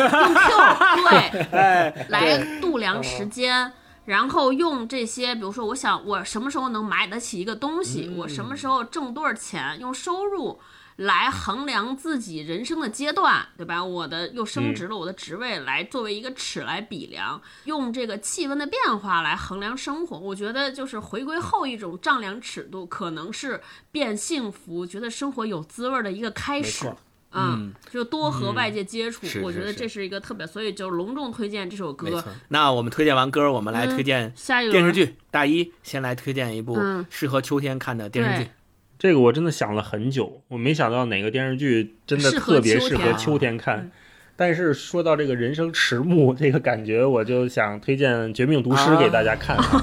对 哎，来度量时间，然后用这些，比如说，我想我什么时候能买得起一个东西，我什么时候挣多少钱，用收入来衡量自己人生的阶段，对吧？我的又升职了，我的职位来作为一个尺来比量，用这个气温的变化来衡量生活。我觉得就是回归后一种丈量尺度，可能是变幸福、觉得生活有滋味的一个开始。错嗯，就多和外界接触，我觉得这是一个特别，所以就隆重推荐这首歌。。那我们推荐完歌，我们来推荐电视剧。大一先来推荐一部嗯适合秋天看的电视剧对。这个我真的想了很久，我没想到哪个电视剧真的特别适合秋天看。嗯但是说到这个人生迟暮这个感觉，我就想推荐《绝命毒师》啊给大家看看。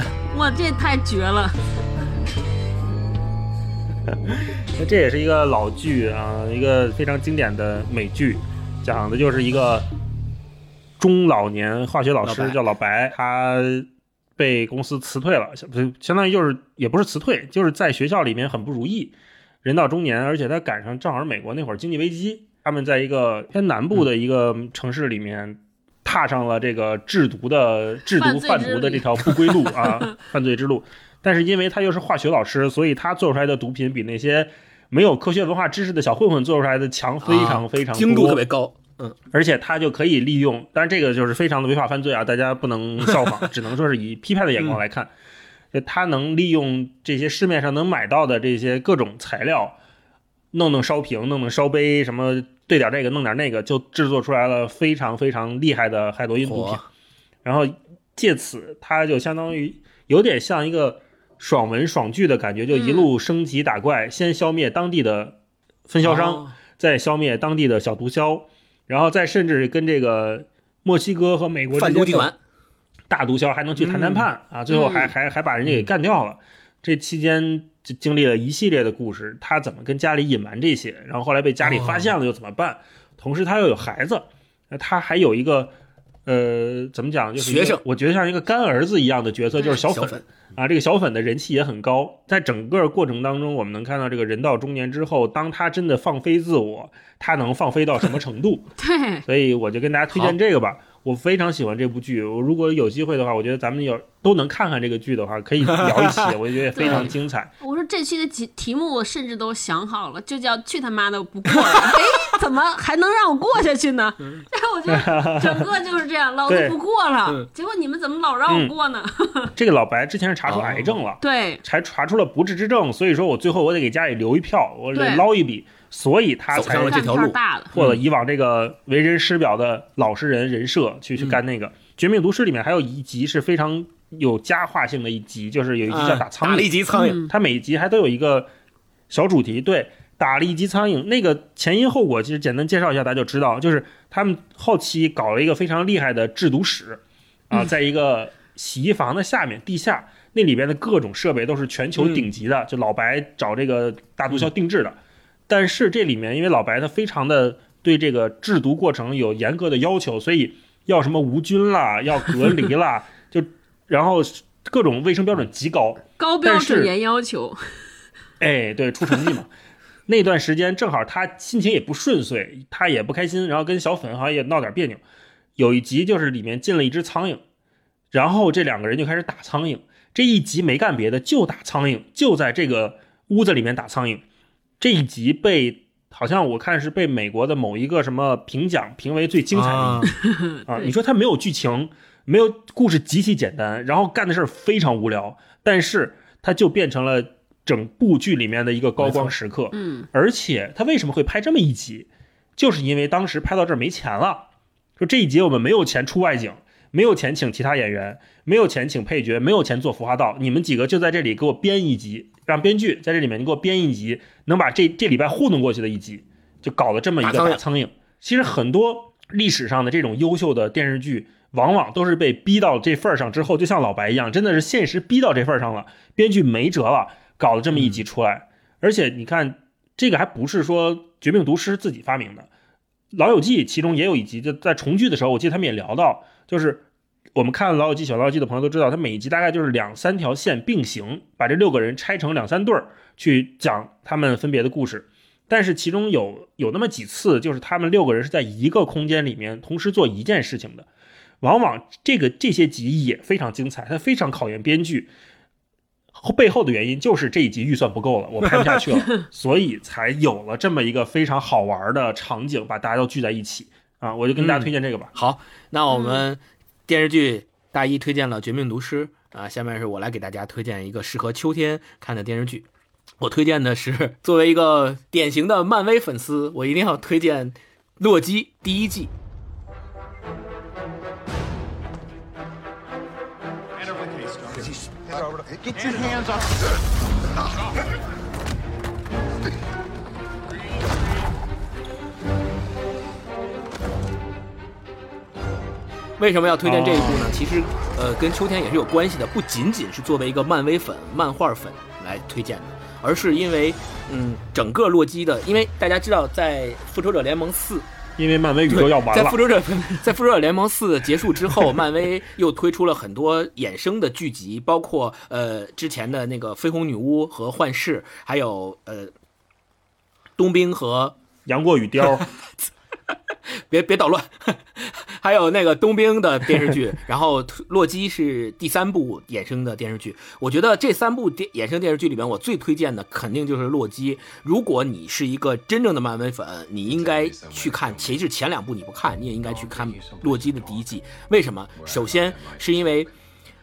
哇，这太绝了！那这也是一个老剧啊，一个非常经典的美剧，讲的就是一个中老年化学老师老白叫老白，他被公司辞退了，相不相当于就是也不是辞退，就是在学校里面很不如意，人到中年，而且他赶上正好是美国那会儿经济危机，他们在一个偏南部的一个城市里面。踏上了这个制毒的制毒贩毒的这条不归路啊，犯罪之路。但是因为他又是化学老师，所以他做出来的毒品比那些没有科学文化知识的小混混做出来的强非常非常多，精度特别高。嗯，而且他就可以利用，当然这个就是非常的违法犯罪啊，大家不能效仿，只能说是以批判的眼光来看。就他能利用这些市面上能买到的这些各种材料，弄弄烧瓶，弄弄烧杯，什么兑点这个，弄点那个，就制作出来了非常非常厉害的海洛因毒品。然后借此，他就相当于有点像一个爽文爽剧的感觉，就一路升级打怪，先消灭当地的分销商，再消灭当地的小毒枭，然后再甚至跟这个墨西哥和美国贩毒集团大毒枭还能去谈谈判啊，最后还还还把人家给干掉了。这期间就经历了一系列的故事，他怎么跟家里隐瞒这些，然后后来被家里发现了又怎么办？同时他又有孩子，那他还有一个。呃，怎么讲？就是学生，我觉得像一个干儿子一样的角色，就是小粉啊。这个小粉的人气也很高，在整个过程当中，我们能看到这个人到中年之后，当他真的放飞自我，他能放飞到什么程度？对，所以我就跟大家推荐这个吧。我非常喜欢这部剧，我如果有机会的话，我觉得咱们有都能看看这个剧的话，可以聊一期，我觉得非常精彩。我说这期的题题目我甚至都想好了，就叫“去他妈的不过了”。哎，怎么还能让我过下去呢？但是我觉得整个就是这样，老子不过了。结果你们怎么老让我过呢？这个老白之前是查出癌症了，对，才查出了不治之症，所以说我最后我得给家里留一票，我得捞一笔。所以他才了这条路，或者以往这个为人师表的老实人人设，去去干那个《绝命毒师》里面还有一集是非常有佳话性的一集，就是有一集叫打苍蝇，打了一集苍蝇，它每一集还都有一个小主题。对，打了一集苍蝇，那个前因后果其实简单介绍一下，大家就知道，就是他们后期搞了一个非常厉害的制毒室啊，在一个洗衣房的下面地下，那里边的各种设备都是全球顶级的，就老白找这个大毒枭定制的。但是这里面，因为老白他非常的对这个制毒过程有严格的要求，所以要什么无菌啦，要隔离啦，就然后各种卫生标准极高，高标准严要求。哎，对，出成绩嘛。那段时间正好他心情也不顺遂，他也不开心，然后跟小粉好像也闹点别扭。有一集就是里面进了一只苍蝇，然后这两个人就开始打苍蝇。这一集没干别的，就打苍蝇，就在这个屋子里面打苍蝇。这一集被好像我看是被美国的某一个什么评奖评为最精彩的 啊！你说它没有剧情，没有故事，极其简单，然后干的事儿非常无聊，但是它就变成了整部剧里面的一个高光时刻。嗯，而且它为什么会拍这么一集，就是因为当时拍到这儿没钱了，说这一集我们没有钱出外景，没有钱请其他演员，没有钱请配角，没有钱做服化道，你们几个就在这里给我编一集。让编剧在这里面，你给我编一集能把这这礼拜糊弄过去的一集，就搞了这么一个大苍蝇。其实很多历史上的这种优秀的电视剧，往往都是被逼到这份儿上之后，就像老白一样，真的是现实逼到这份儿上了，编剧没辙了，搞了这么一集出来。而且你看，这个还不是说《绝命毒师》自己发明的，《老友记》其中也有一集，就在重聚的时候，我记得他们也聊到，就是。我们看《老友记》《小老友记》的朋友都知道，它每一集大概就是两三条线并行，把这六个人拆成两三对儿去讲他们分别的故事。但是其中有有那么几次，就是他们六个人是在一个空间里面同时做一件事情的，往往这个这些集也非常精彩，它非常考验编剧。后背后的原因就是这一集预算不够了，我拍不下去了，所以才有了这么一个非常好玩的场景，把大家都聚在一起啊！我就跟大家推荐这个吧。好，那我们。电视剧大一推荐了《绝命毒师》啊，下面是我来给大家推荐一个适合秋天看的电视剧。我推荐的是 作为一个典型的漫威粉丝，我一定要推荐《洛基》第一季。为什么要推荐这一部呢？其实，呃，跟秋天也是有关系的，不仅仅是作为一个漫威粉、漫画粉来推荐的，而是因为，嗯，整个洛基的，因为大家知道，在复仇者联盟四，因为漫威宇宙要完了，在复仇者在复仇者联盟四结束之后，漫威又推出了很多衍生的剧集，包括呃之前的那个绯红女巫和幻视，还有呃冬兵和杨过与雕，别别捣乱，还有那个冬兵的电视剧，然后洛基是第三部衍生的电视剧。我觉得这三部电衍生电视剧里面，我最推荐的肯定就是洛基。如果你是一个真正的漫威粉，你应该去看，其实前两部你不看，你也应该去看洛基的第一季。为什么？首先是因为。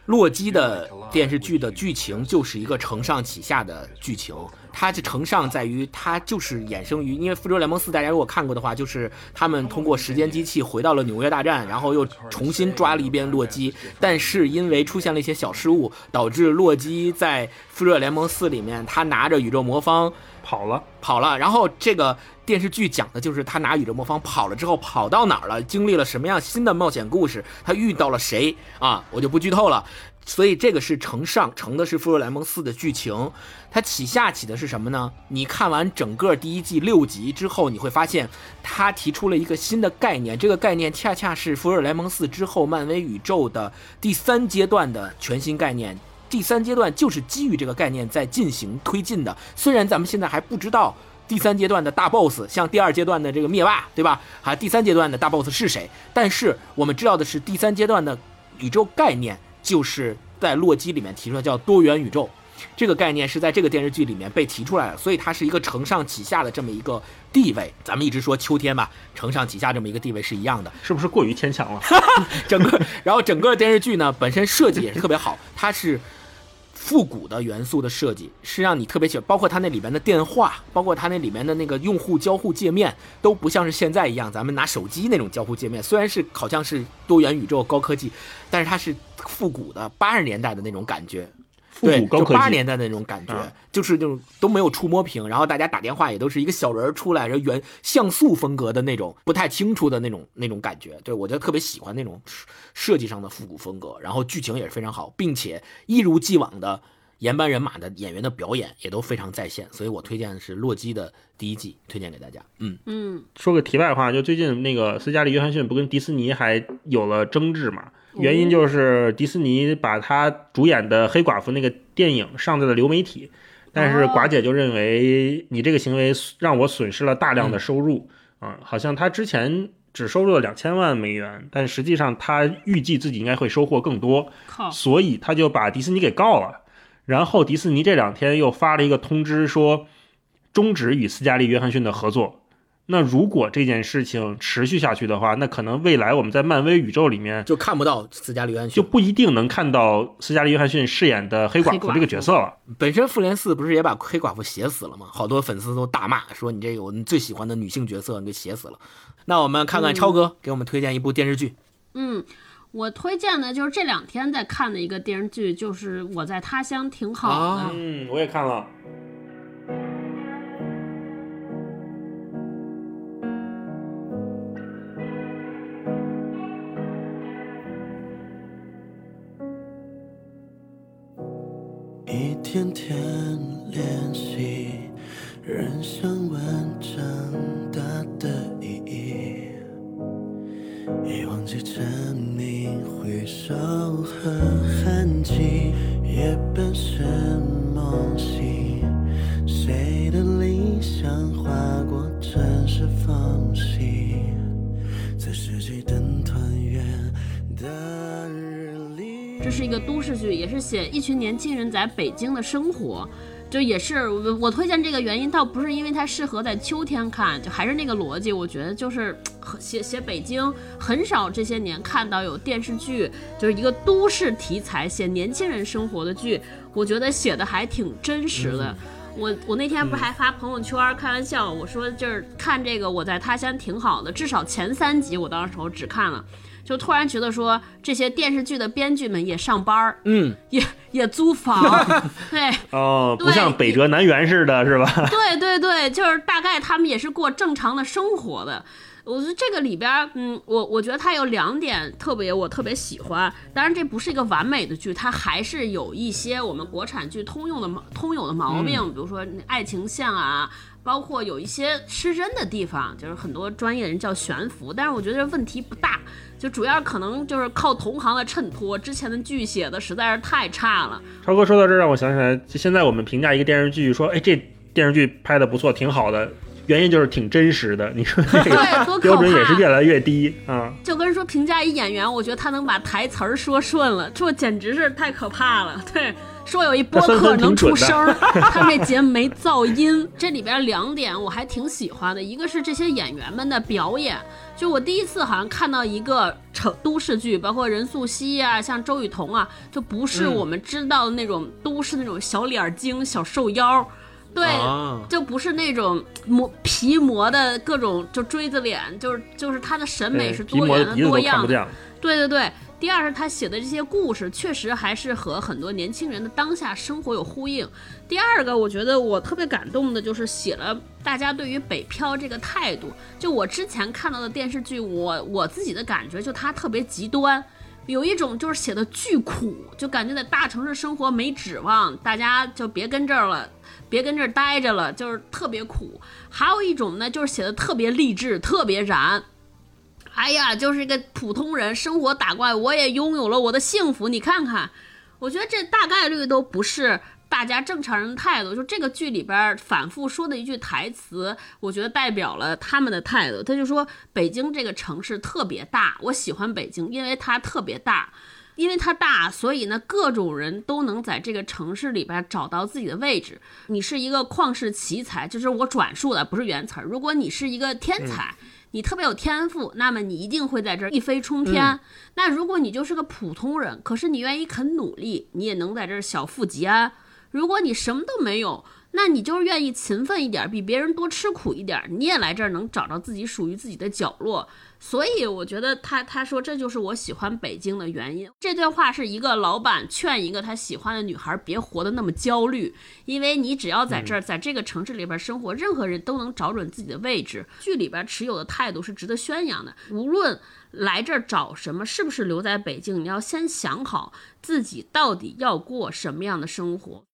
洛基的电视剧的剧情就是一个承上启下的剧情，它的承上在于它就是衍生于，因为复仇者联盟四大家如果看过的话，就是他们通过时间机器回到了纽约大战，然后又重新抓了一遍洛基，但是因为出现了一些小失误，导致洛基在复仇者联盟四里面他拿着宇宙魔方跑了，跑了，然后这个电视剧讲的就是他拿宇宙魔方跑了之后跑到哪儿了，经历了什么样新的冒险故事，他遇到了谁啊？我就不剧透了。所以这个是承上，承的是复仇者联盟四的剧情，它起下起的是什么呢？你看完整个第一季六集之后，你会发现他提出了一个新的概念，这个概念恰恰是复仇者联盟四之后漫威宇宙的第三阶段的全新概念。第三阶段就是基于这个概念在进行推进的。虽然咱们现在还不知道第三阶段的大 boss，像第二阶段的这个灭霸，对吧？还第三阶段的大 boss 是谁？但是我们知道的是，第三阶段的宇宙概念。就是在洛基里面提出的叫多元宇宙，这个概念是在这个电视剧里面被提出来的，所以它是一个承上启下的这么一个地位。咱们一直说秋天吧，承上启下这么一个地位是一样的，是不是过于牵强了？整个，然后整个电视剧呢本身设计也是特别好，它是。复古的元素的设计是让你特别喜欢，包括它那里面的电话，包括它那里面的那个用户交互界面，都不像是现在一样，咱们拿手机那种交互界面。虽然是好像是多元宇宙高科技，但是它是复古的八十年代的那种感觉。对，就八十年代那种感觉，就是那种都没有触摸屏，然后大家打电话也都是一个小人出来，然后原像素风格的那种，不太清楚的那种那种感觉。对我就特别喜欢那种设计上的复古风格，然后剧情也是非常好，并且一如既往的原班人马的演员的表演也都非常在线，所以我推荐的是《洛基》的第一季，推荐给大家。嗯嗯，说个题外话，就最近那个斯嘉丽约翰逊不跟迪士尼还有了争执嘛？原因就是迪士尼把他主演的黑寡妇那个电影上在了流媒体，但是寡姐就认为你这个行为让我损失了大量的收入啊，好像他之前只收入了两千万美元，但实际上他预计自己应该会收获更多，所以他就把迪士尼给告了。然后迪士尼这两天又发了一个通知说终止与斯嘉丽约翰逊的合作。那如果这件事情持续下去的话，那可能未来我们在漫威宇宙里面就看不到斯嘉丽约翰逊，就不一定能看到斯嘉丽约翰逊饰演的黑寡妇这个角色了。本身复联四不是也把黑寡妇写死了吗？好多粉丝都大骂说你这个我们最喜欢的女性角色你给写死了。那我们看看超哥给我们推荐一部电视剧。嗯，我推荐的就是这两天在看的一个电视剧，就是《我在他乡挺好的》。嗯，我也看了。天天练习，人生完长大的意义，已忘记证明挥手和痕迹，也本是梦醒。谁的理想划过城市缝隙，在世纪等团圆的。是一个都市剧，也是写一群年轻人在北京的生活。就也是我我推荐这个原因，倒不是因为它适合在秋天看，就还是那个逻辑。我觉得就是写写北京，很少这些年看到有电视剧，就是一个都市题材写年轻人生活的剧，我觉得写的还挺真实的。我我那天不是还发朋友圈开玩笑，我说就是看这个我在他乡挺好的，至少前三集我当时我只看了。就突然觉得说，这些电视剧的编剧们也上班儿，嗯，也也租房，对，哦，不像北辙南辕似的，是吧？对对对，就是大概他们也是过正常的生活的。我觉得这个里边，嗯，我我觉得它有两点特别，我特别喜欢。当然，这不是一个完美的剧，它还是有一些我们国产剧通用的毛通有的毛病，比如说爱情线啊，包括有一些失真的地方，就是很多专业人叫悬浮。但是我觉得问题不大，就主要可能就是靠同行的衬托，之前的剧写的实在是太差了。超哥说到这儿，让我想起来，就现在我们评价一个电视剧，说，哎，这电视剧拍的不错，挺好的。原因就是挺真实的。你说这对标准也是越来越低啊。就跟说评价一演员，我觉得他能把台词儿说顺了，这简直是太可怕了。对，说有一播客能出声儿，他们这节目没噪音。这里边两点我还挺喜欢的，一个是这些演员们的表演，就我第一次好像看到一个城都市剧，包括任素汐啊，像周雨彤啊，就不是嗯我们知道的那种都市那种小脸儿精、小瘦腰。对，啊就不是那种磨皮磨的各种就锥子脸，就是就是他的审美是多元的、多样的。对对对，第二是他写的这些故事，确实还是和很多年轻人的当下生活有呼应。第二个，我觉得我特别感动的就是写了大家对于北漂这个态度。就我之前看到的电视剧，我我自己的感觉就它特别极端。有一种就是写的巨苦，就感觉在大城市生活没指望，大家就别跟这儿了，别跟这儿待着了，就是特别苦。还有一种呢，就是写的特别励志，特别燃。哎呀，就是一个普通人，生活打怪，我也拥有了我的幸福。你看看，我觉得这大概率都不是大家正常人的态度。就这个剧里边反复说的一句台词，我觉得代表了他们的态度。他就说，北京这个城市特别大，我喜欢北京，因为它特别大。因为它大，所以呢，各种人都能在这个城市里边找到自己的位置。你是一个旷世奇才，就是我转述的，不是原词儿。如果你是一个天才，你特别有天赋，那么你一定会在这儿一飞冲天。那如果你就是个普通人，可是你愿意肯努力，你也能在这儿小富即安。如果你什么都没有，那你就是愿意勤奋一点，比别人多吃苦一点，你也来这儿能找到自己属于自己的角落。所以我觉得他他说这就是我喜欢北京的原因。这段话是一个老板劝一个他喜欢的女孩别活得那么焦虑，因为你只要在这儿，在这个城市里边生活，任何人都能找准自己的位置。剧里边持有的态度是值得宣扬的。无论来这儿找什么，是不是留在北京，你要先想好自己到底要过什么样的生活。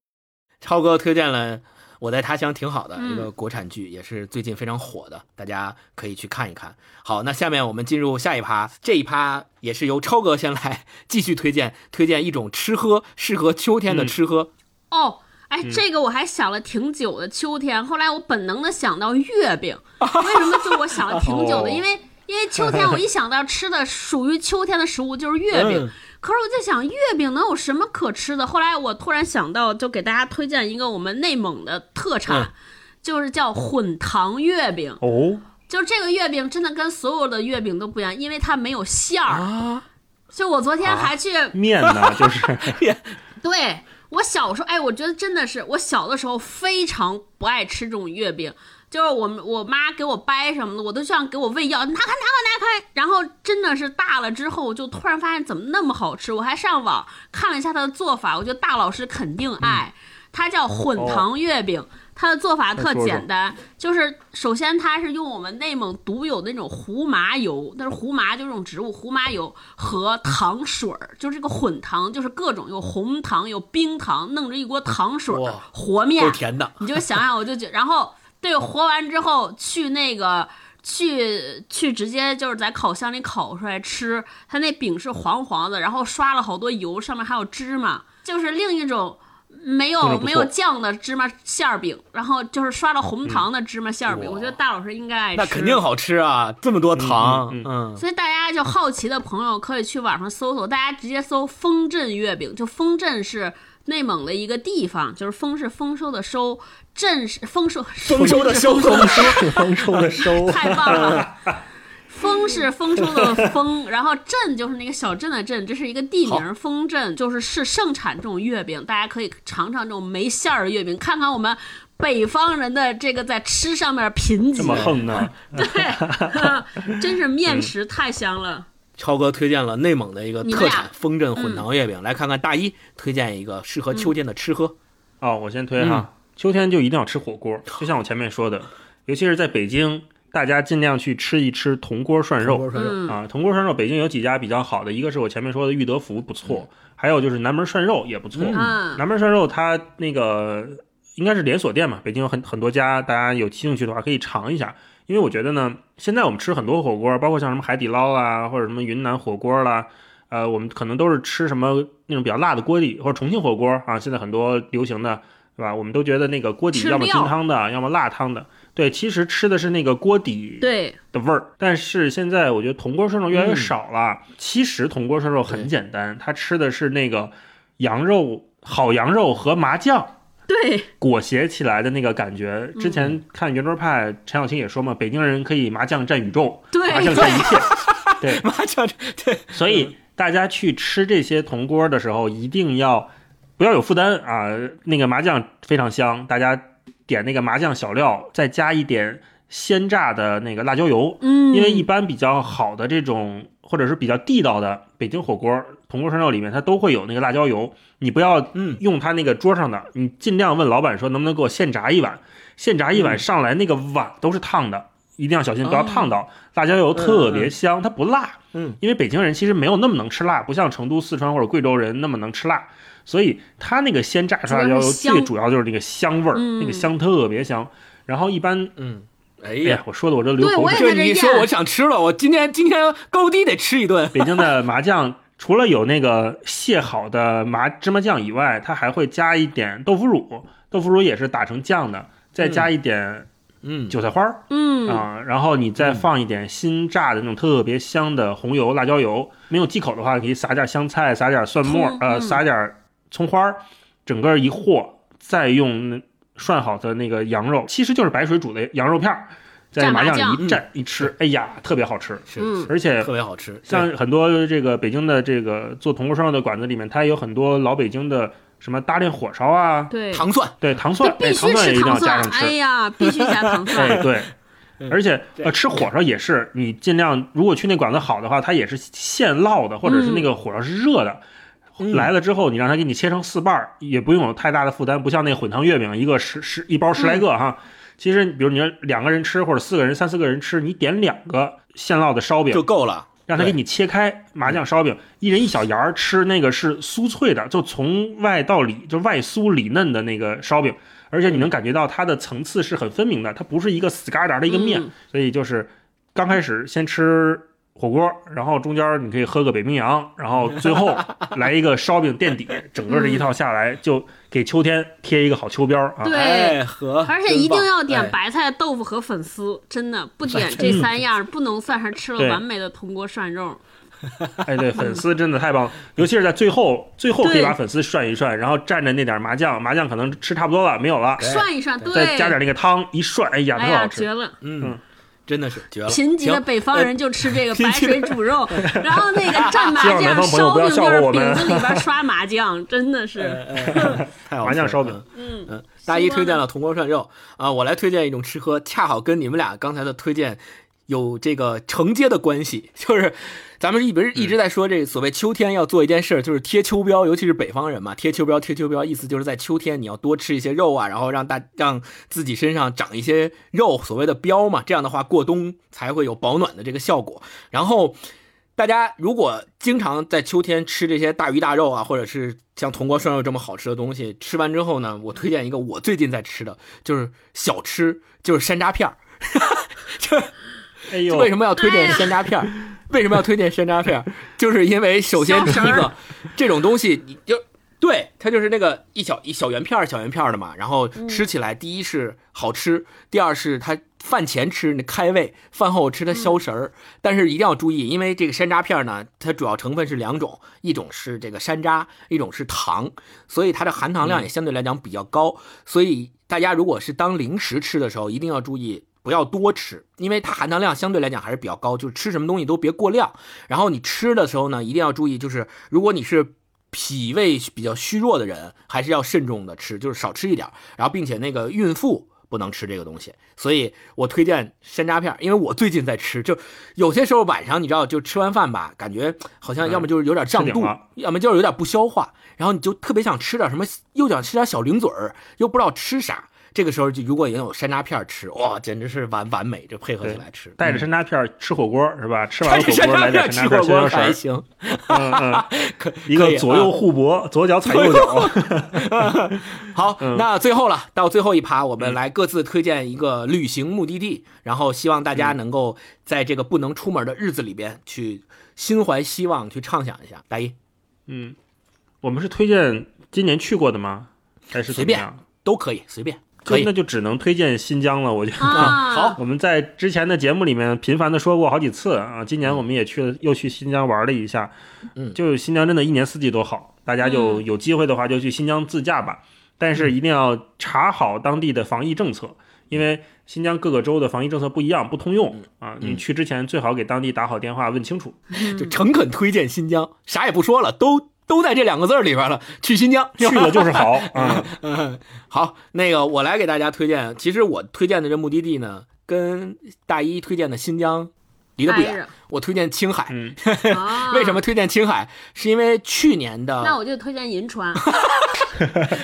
超哥推荐了《我在他乡挺好的》嗯一个国产剧，也是最近非常火的，大家可以去看一看。好，那下面我们进入下一趴，这一趴也是由超哥先来 继续推荐，推荐一种吃喝适合秋天的吃喝。哦，哎，这个我还想了挺久的。秋天，后来我本能的想到月饼，为什么？就我想了挺久的，哦 因为因为秋天，我一想到吃的属于秋天的食物就是月饼。嗯可是我在想，月饼能有什么可吃的？后来我突然想到，就给大家推荐一个我们内蒙的特产，嗯就是叫混糖月饼。哦，就这个月饼真的跟所有的月饼都不一样，因为它没有馅儿。啊，就我昨天还去面呢，就是 对我小时候，哎，我觉得真的是我小的时候非常不爱吃这种月饼，就是我们我妈给我掰什么的，我都像给我喂药，拿开拿开拿开。然后真的是大了之后，就突然发现怎么那么好吃，我还上网看了一下它的做法，我觉得大老师肯定爱，它叫混糖月饼。它的做法特简单，就是首先它是用我们内蒙独有的那种胡麻油，但是胡麻就是这种植物，胡麻油和糖水儿，就是这个混糖，就是各种有红糖有冰糖，弄着一锅糖水儿和面，甜的。你就想想，我就觉，然后对活完之后去那个去去直接就是在烤箱里烤出来吃，它那饼是黄黄的，然后刷了好多油，上面还有芝麻，就是另一种。没有没有酱的芝麻馅儿饼，然后就是刷了红糖的芝麻馅儿饼，哇我觉得大老师应该爱吃。那肯定好吃啊，这么多糖，嗯嗯所以大家就好奇的朋友可以去网上搜搜，大家直接搜丰镇月饼，就丰镇是内蒙的一个地方，就是丰是丰收的收，镇是丰收丰收的收丰收 丰收的收，太棒了。丰是丰收的丰，然后镇就是那个小镇的镇，这是一个地名。丰镇就是是盛产这种月饼，大家可以尝尝这种没馅儿的月饼，看看我们北方人的这个在吃上面贫瘠。这么横呢？对，真是面食太香了。超哥推荐了内蒙的一个特产风镇混糖月饼，来看看大一推荐一个适合秋天的吃喝。哦，我先推哈，秋天就一定要吃火锅，就像我前面说的，尤其是在北京，大家尽量去吃一吃铜锅涮肉。嗯。啊，铜锅涮肉，北京有几家比较好的，一个是我前面说的裕德福不错，还有就是南门涮肉也不错。嗯。南门涮肉它那个应该是连锁店嘛，北京有很很多家，大家有兴趣的话可以尝一下。因为我觉得呢，现在我们吃很多火锅，包括像什么海底捞啦，或者什么云南火锅啦，呃，我们可能都是吃什么那种比较辣的锅底，或者重庆火锅啊，现在很多流行的，对吧？我们都觉得那个锅底要么清汤的，要么辣汤的。对，其实吃的是那个锅底对，的味儿。但是现在我觉得铜锅涮肉越来越少了。其实铜锅涮肉很简单，它吃的是那个羊肉，好羊肉和麻酱。对，裹挟起来的那个感觉，之前看圆桌派，陈小青也说嘛，北京人可以麻将占宇宙，对麻将占一切，对，麻将对，所以大家去吃这些铜锅的时候，一定要不要有负担啊。那个麻酱非常香，大家点那个麻酱小料，再加一点鲜榨的那个辣椒油。嗯，因为一般比较好的这种，或者是比较地道的北京火锅、铜锅涮肉里面，它都会有那个辣椒油。你不要嗯用它那个桌上的，你尽量问老板说能不能给我现炸一碗。现炸一碗上来那个碗都是烫的，一定要小心不要烫到。辣椒油特别香，它不辣。嗯，因为北京人其实没有那么能吃辣，不像成都、四川或者贵州人那么能吃辣，所以它那个鲜榨出来的辣椒油最主要就是那个香味儿，嗯那个香特别香。然后一般，嗯，哎哎呀呀，，我说的我这流口水对我也。这你一说我想吃了，我今天今天高低得吃一顿。北京的麻酱除了有那个卸好的麻芝麻酱以外，它还会加一点豆腐乳，豆腐乳也是打成酱的，再加一点嗯，韭菜花儿。嗯，啊、然后你再放一点新榨的那种特别香的红油、辣椒油。没有忌口的话，可以撒点香菜，撒点蒜末，呃，嗯。撒点葱花儿，整个一和，再用那涮好的那个羊肉，其实就是白水煮的羊肉片儿，在麻酱蘸麻酱里一蘸一吃，哎呀，特别好吃。是嗯而且特别好吃，像很多这个北京的这个做铜锅烧肉的馆子里面，它也有很多老北京的什么大炼火烧啊，对，糖蒜，对糖蒜，哎，必须吃糖蒜也一定要，加上吃。哎呀，必须加糖哎，蒜，对，而且呃，吃火烧也是，你尽量如果去那馆子好的话，它也是现烙的，或者是那个火烧是热的。嗯来了之后，你让他给你切成四瓣儿，也不用有太大的负担，不像那混汤月饼，一个十十一包十来个哈。其实，比如你要两个人吃，或者四个人、三四个人吃，你点两个现烙的烧饼就够了。让他给你切开麻酱烧饼，一人一小芽儿吃，那个是酥脆的，就从外到里就外酥里嫩的那个烧饼，而且你能感觉到它的层次是很分明的，它不是一个死疙瘩的一个面，嗯所以就是刚开始先吃火锅，然后中间你可以喝个北冰洋，然后最后 来一个烧饼垫底，整个这一套下来就给秋天贴一个好秋膘啊！对。而且一定要点白菜、豆腐和粉丝，真的不点这三样，不能算是吃了完美的铜锅涮肉。哎，对，粉丝真的太棒了，尤其是在最后，最后可以把粉丝涮一涮，然后蘸着那点麻酱，麻酱可能吃差不多了，没有了，涮一涮，对，再加点那个汤一涮，哎呀，特哎呀，好吃。绝了！嗯，真的是绝了。贫瘠的北方人就吃这个白水煮肉，然后那个蘸麻酱烧饼就是饼子里边刷麻酱，真的是。太好吃了麻酱烧饼嗯嗯，大一推荐了铜锅涮肉啊，我来推荐一种吃喝，恰好跟你们俩刚才的推荐有这个承接的关系，就是咱们一直一直在说这所谓秋天要做一件事儿，就是贴秋膘，尤其是北方人嘛，贴秋膘贴秋膘，意思就是在秋天你要多吃一些肉啊，然后让大让自己身上长一些肉，所谓的膘嘛，这样的话过冬才会有保暖的这个效果，然后。大家如果经常在秋天吃这些大鱼大肉啊，或者是像铜锅涮肉这么好吃的东西，吃完之后呢，我推荐一个我最近在吃的，就是小吃，就是山楂片儿。就是哎呦，为什么要推荐山楂片儿？为什么要推荐山楂片儿？就是因为首先第一个，这种东西你就对它就是那个一小一小圆片儿小圆片儿的嘛，然后吃起来第一是好吃，第二是它饭前吃那开胃，饭后吃它消食儿。但是一定要注意，因为这个山楂片儿呢，它主要成分是两种，一种是这个山楂，一种是糖，所以它的含糖量也相对来讲比较高。所以大家如果是当零食吃的时候，一定要注意。不要多吃，因为它含糖量相对来讲还是比较高，就是吃什么东西都别过量。然后你吃的时候呢，一定要注意，就是如果你是脾胃比较虚弱的人，还是要慎重的吃，就是少吃一点。然后并且那个孕妇不能吃这个东西，所以我推荐山楂片，因为我最近在吃，就有些时候晚上你知道，就吃完饭吧，感觉好像要么就是有点胀肚，要么就是有点不消化，然后你就特别想吃点什么，又想吃点小零嘴儿，又不知道吃啥。这个时候就如果也有山楂片吃，哇，简直是完完美，就配合起来吃，带着山楂片吃火锅是吧？吃完火锅来点山楂片火锅还行，嗯嗯，可一可以啊个左右互搏，左脚踩右脚。好，嗯那最后了，到最后一趴，我们来各自推荐一个旅行目的地，然后希望大嗯家能够在这个不能出门的日子里边，去心怀希望，去畅想一下。大一嗯，我们是推荐今年去过的吗？还是随便？都可以，随便。可以那就只能推荐新疆了。我觉得，啊 好我们在之前的节目里面频繁的说过好几次啊。今年我们也去了，又去新疆玩了一下。嗯就新疆真的一年四季都好，大家就嗯有机会的话就去新疆自驾吧。但是一定要查好当地的防疫政策，因为新疆各个州的防疫政策不一样，不通用啊。你去之前最好给当地打好电话问清楚。就诚恳推荐新疆，啥也不说了，都都在这两个字儿里边了。去新疆，去了就是好 好，那个我来给大家推荐。其实我推荐的这目的地呢，跟大一推荐的新疆离得不远。我推荐青海。为什么推荐青海？是因为去年的。那我就推荐银川。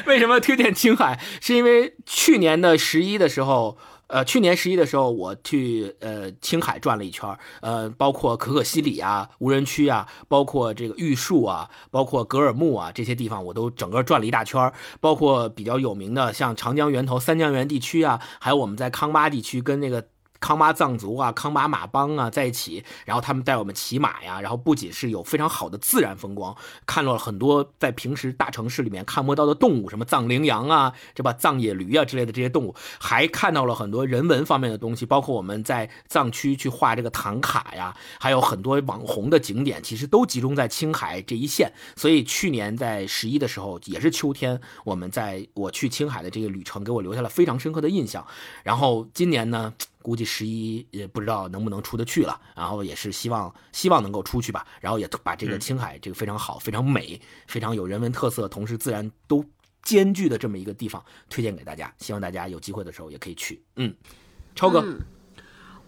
为什么推荐青海？是因为去年的十一的时候，呃，去年十一的时候，我去呃青海转了一圈，呃，包括可可西里啊、无人区啊，包括这个玉树啊，包括格尔木啊这些地方，我都整个转了一大圈。包括比较有名的像长江源头、三江源地区啊，还有我们在康巴地区跟那个。康巴藏族啊、康巴马帮啊在一起，然后他们带我们骑马呀，然后不仅是有非常好的自然风光，看到了很多在平时大城市里面看不到的动物，什么藏羚羊啊，这吧藏野驴啊之类的这些动物，还看到了很多人文方面的东西，包括我们在藏区去画这个唐卡呀，还有很多网红的景点，其实都集中在青海这一线。所以去年在十一的时候，也是秋天，我们在我去青海的这个旅程给我留下了非常深刻的印象。然后今年呢？估计十一也不知道能不能出得去了，然后也是希望希望能够出去吧，然后也把这个青海这个非常好、非常美、非常有人文特色，同时自然都兼具的这么一个地方推荐给大家，希望大家有机会的时候也可以去。嗯，超哥，嗯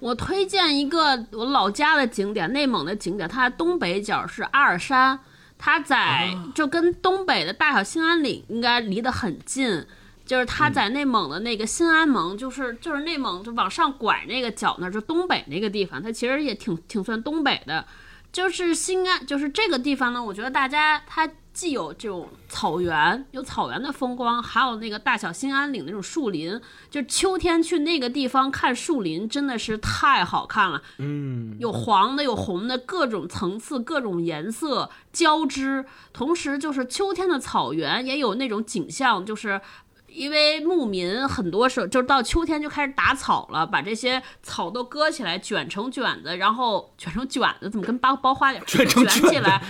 我推荐一个我老家的景点，内蒙的景点，它东北角是阿尔山，它在就跟东北的大小兴安岭应该离得很近。就是他在内蒙的那个新安盟，就是就是内蒙就往上拐那个角那儿，就东北那个地方，它其实也挺挺算东北的。就是新安，就是这个地方呢，我觉得大家它既有这种草原，有草原的风光，还有那个大小兴安岭那种树林。就秋天去那个地方看树林，真的是太好看了。嗯，有黄的，有红的，各种层次、各种颜色交织。同时，就是秋天的草原也有那种景象，就是。因为牧民很多时候就是到秋天就开始打草了，把这些草都割起来，卷成卷子，然后卷成卷子，怎么跟包包花卷卷成卷起来？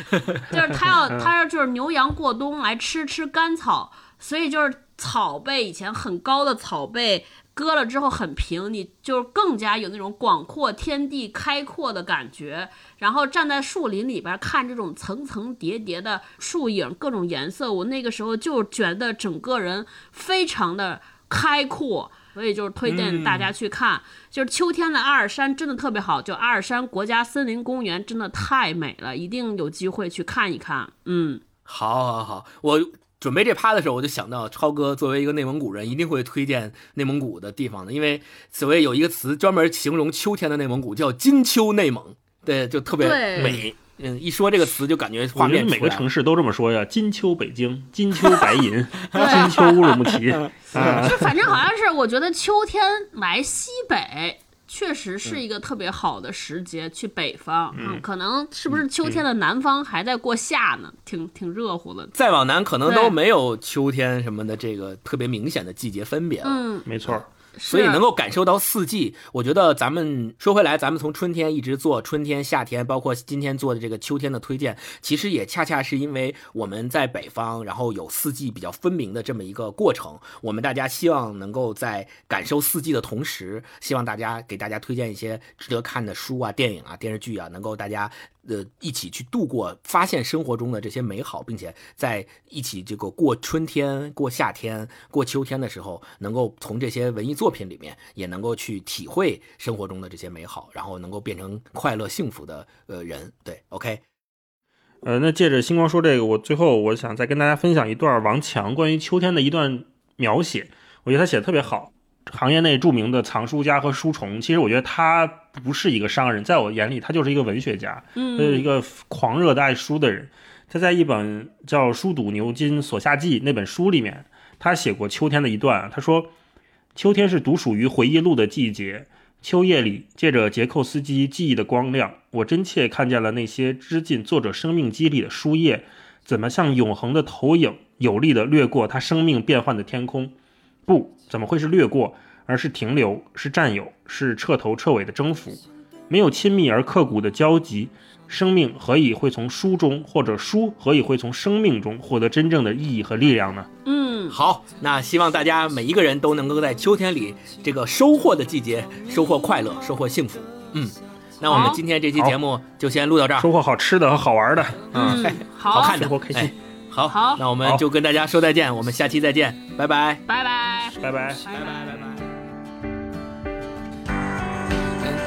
就是他要 他要就是牛羊过冬来吃吃干草，所以就是草被以前很高的草被割了之后很平，你就是更加有那种广阔天地开阔的感觉。然后站在树林里边看这种层层叠叠的树影，各种颜色，我那个时候就觉得整个人非常的开阔。所以就是推荐大家去看，就是秋天的阿尔山真的特别好，就阿尔山国家森林公园真的太美了，一定有机会去看一看。嗯，好，好，好，我。准备这趴的时候，我就想到超哥作为一个内蒙古人，一定会推荐内蒙古的地方的，因为所谓有一个词专门形容秋天的内蒙古，叫金秋内蒙，对，就特别美。嗯，一说这个词就感觉画面每个城市都这么说呀，金秋北京，金秋白银，金秋乌鲁木齐啊，就反正好像是，我觉得秋天来西北。确实是一个特别好的时节去北方，嗯，可能是不是秋天的南方还在过夏呢？挺挺热乎的。再往南可能都没有秋天什么的这个特别明显的季节分别了。嗯，没错。所以能够感受到四季，我觉得咱们说回来，咱们从春天一直做春天、夏天，包括今天做的这个秋天的推荐，其实也恰恰是因为我们在北方，然后有四季比较分明的这么一个过程。我们大家希望能够在感受四季的同时，希望大家给大家推荐一些值得看的书啊、电影啊、电视剧啊，能够大家。呃，一起去度过、发现生活中的这些美好，并且在一起这个过春天、过夏天、过秋天的时候，能够从这些文艺作品里面，也能够去体会生活中的这些美好，然后能够变成快乐、幸福的呃人。对，OK。呃，那借着星光说这个，我最后我想再跟大家分享一段王强关于秋天的一段描写，我觉得他写的特别好。行业内著名的藏书家和书虫，其实我觉得他不是一个商人，在我眼里他就是一个文学家，嗯他是一个狂热的爱书的人。他在一本叫《书读牛津所下记》那本书里面，他写过秋天的一段，他说：“秋天是独属于回忆录的季节。秋夜里，借着捷寇斯基记忆的光亮，我真切看见了那些织进作者生命肌理的书页，怎么像永恒的投影，有力地掠过他生命变幻的天空。”不，怎么会是掠过，而是停留，是占有，是彻头彻尾的征服。没有亲密而刻骨的交集，生命何以会从书中，或者书何以会从生命中获得真正的意义和力量呢？嗯，好，那希望大家每一个人都能够在秋天里这个收获的季节收获快乐，收获幸福。嗯，那我们今天这期节目就先录到这儿。收获好吃的和好玩的，嗯，好，好看的，生活开心哎好，好那我们就跟大家说再见，我们下期再见，拜拜。拜拜。拜拜。拜拜拜拜。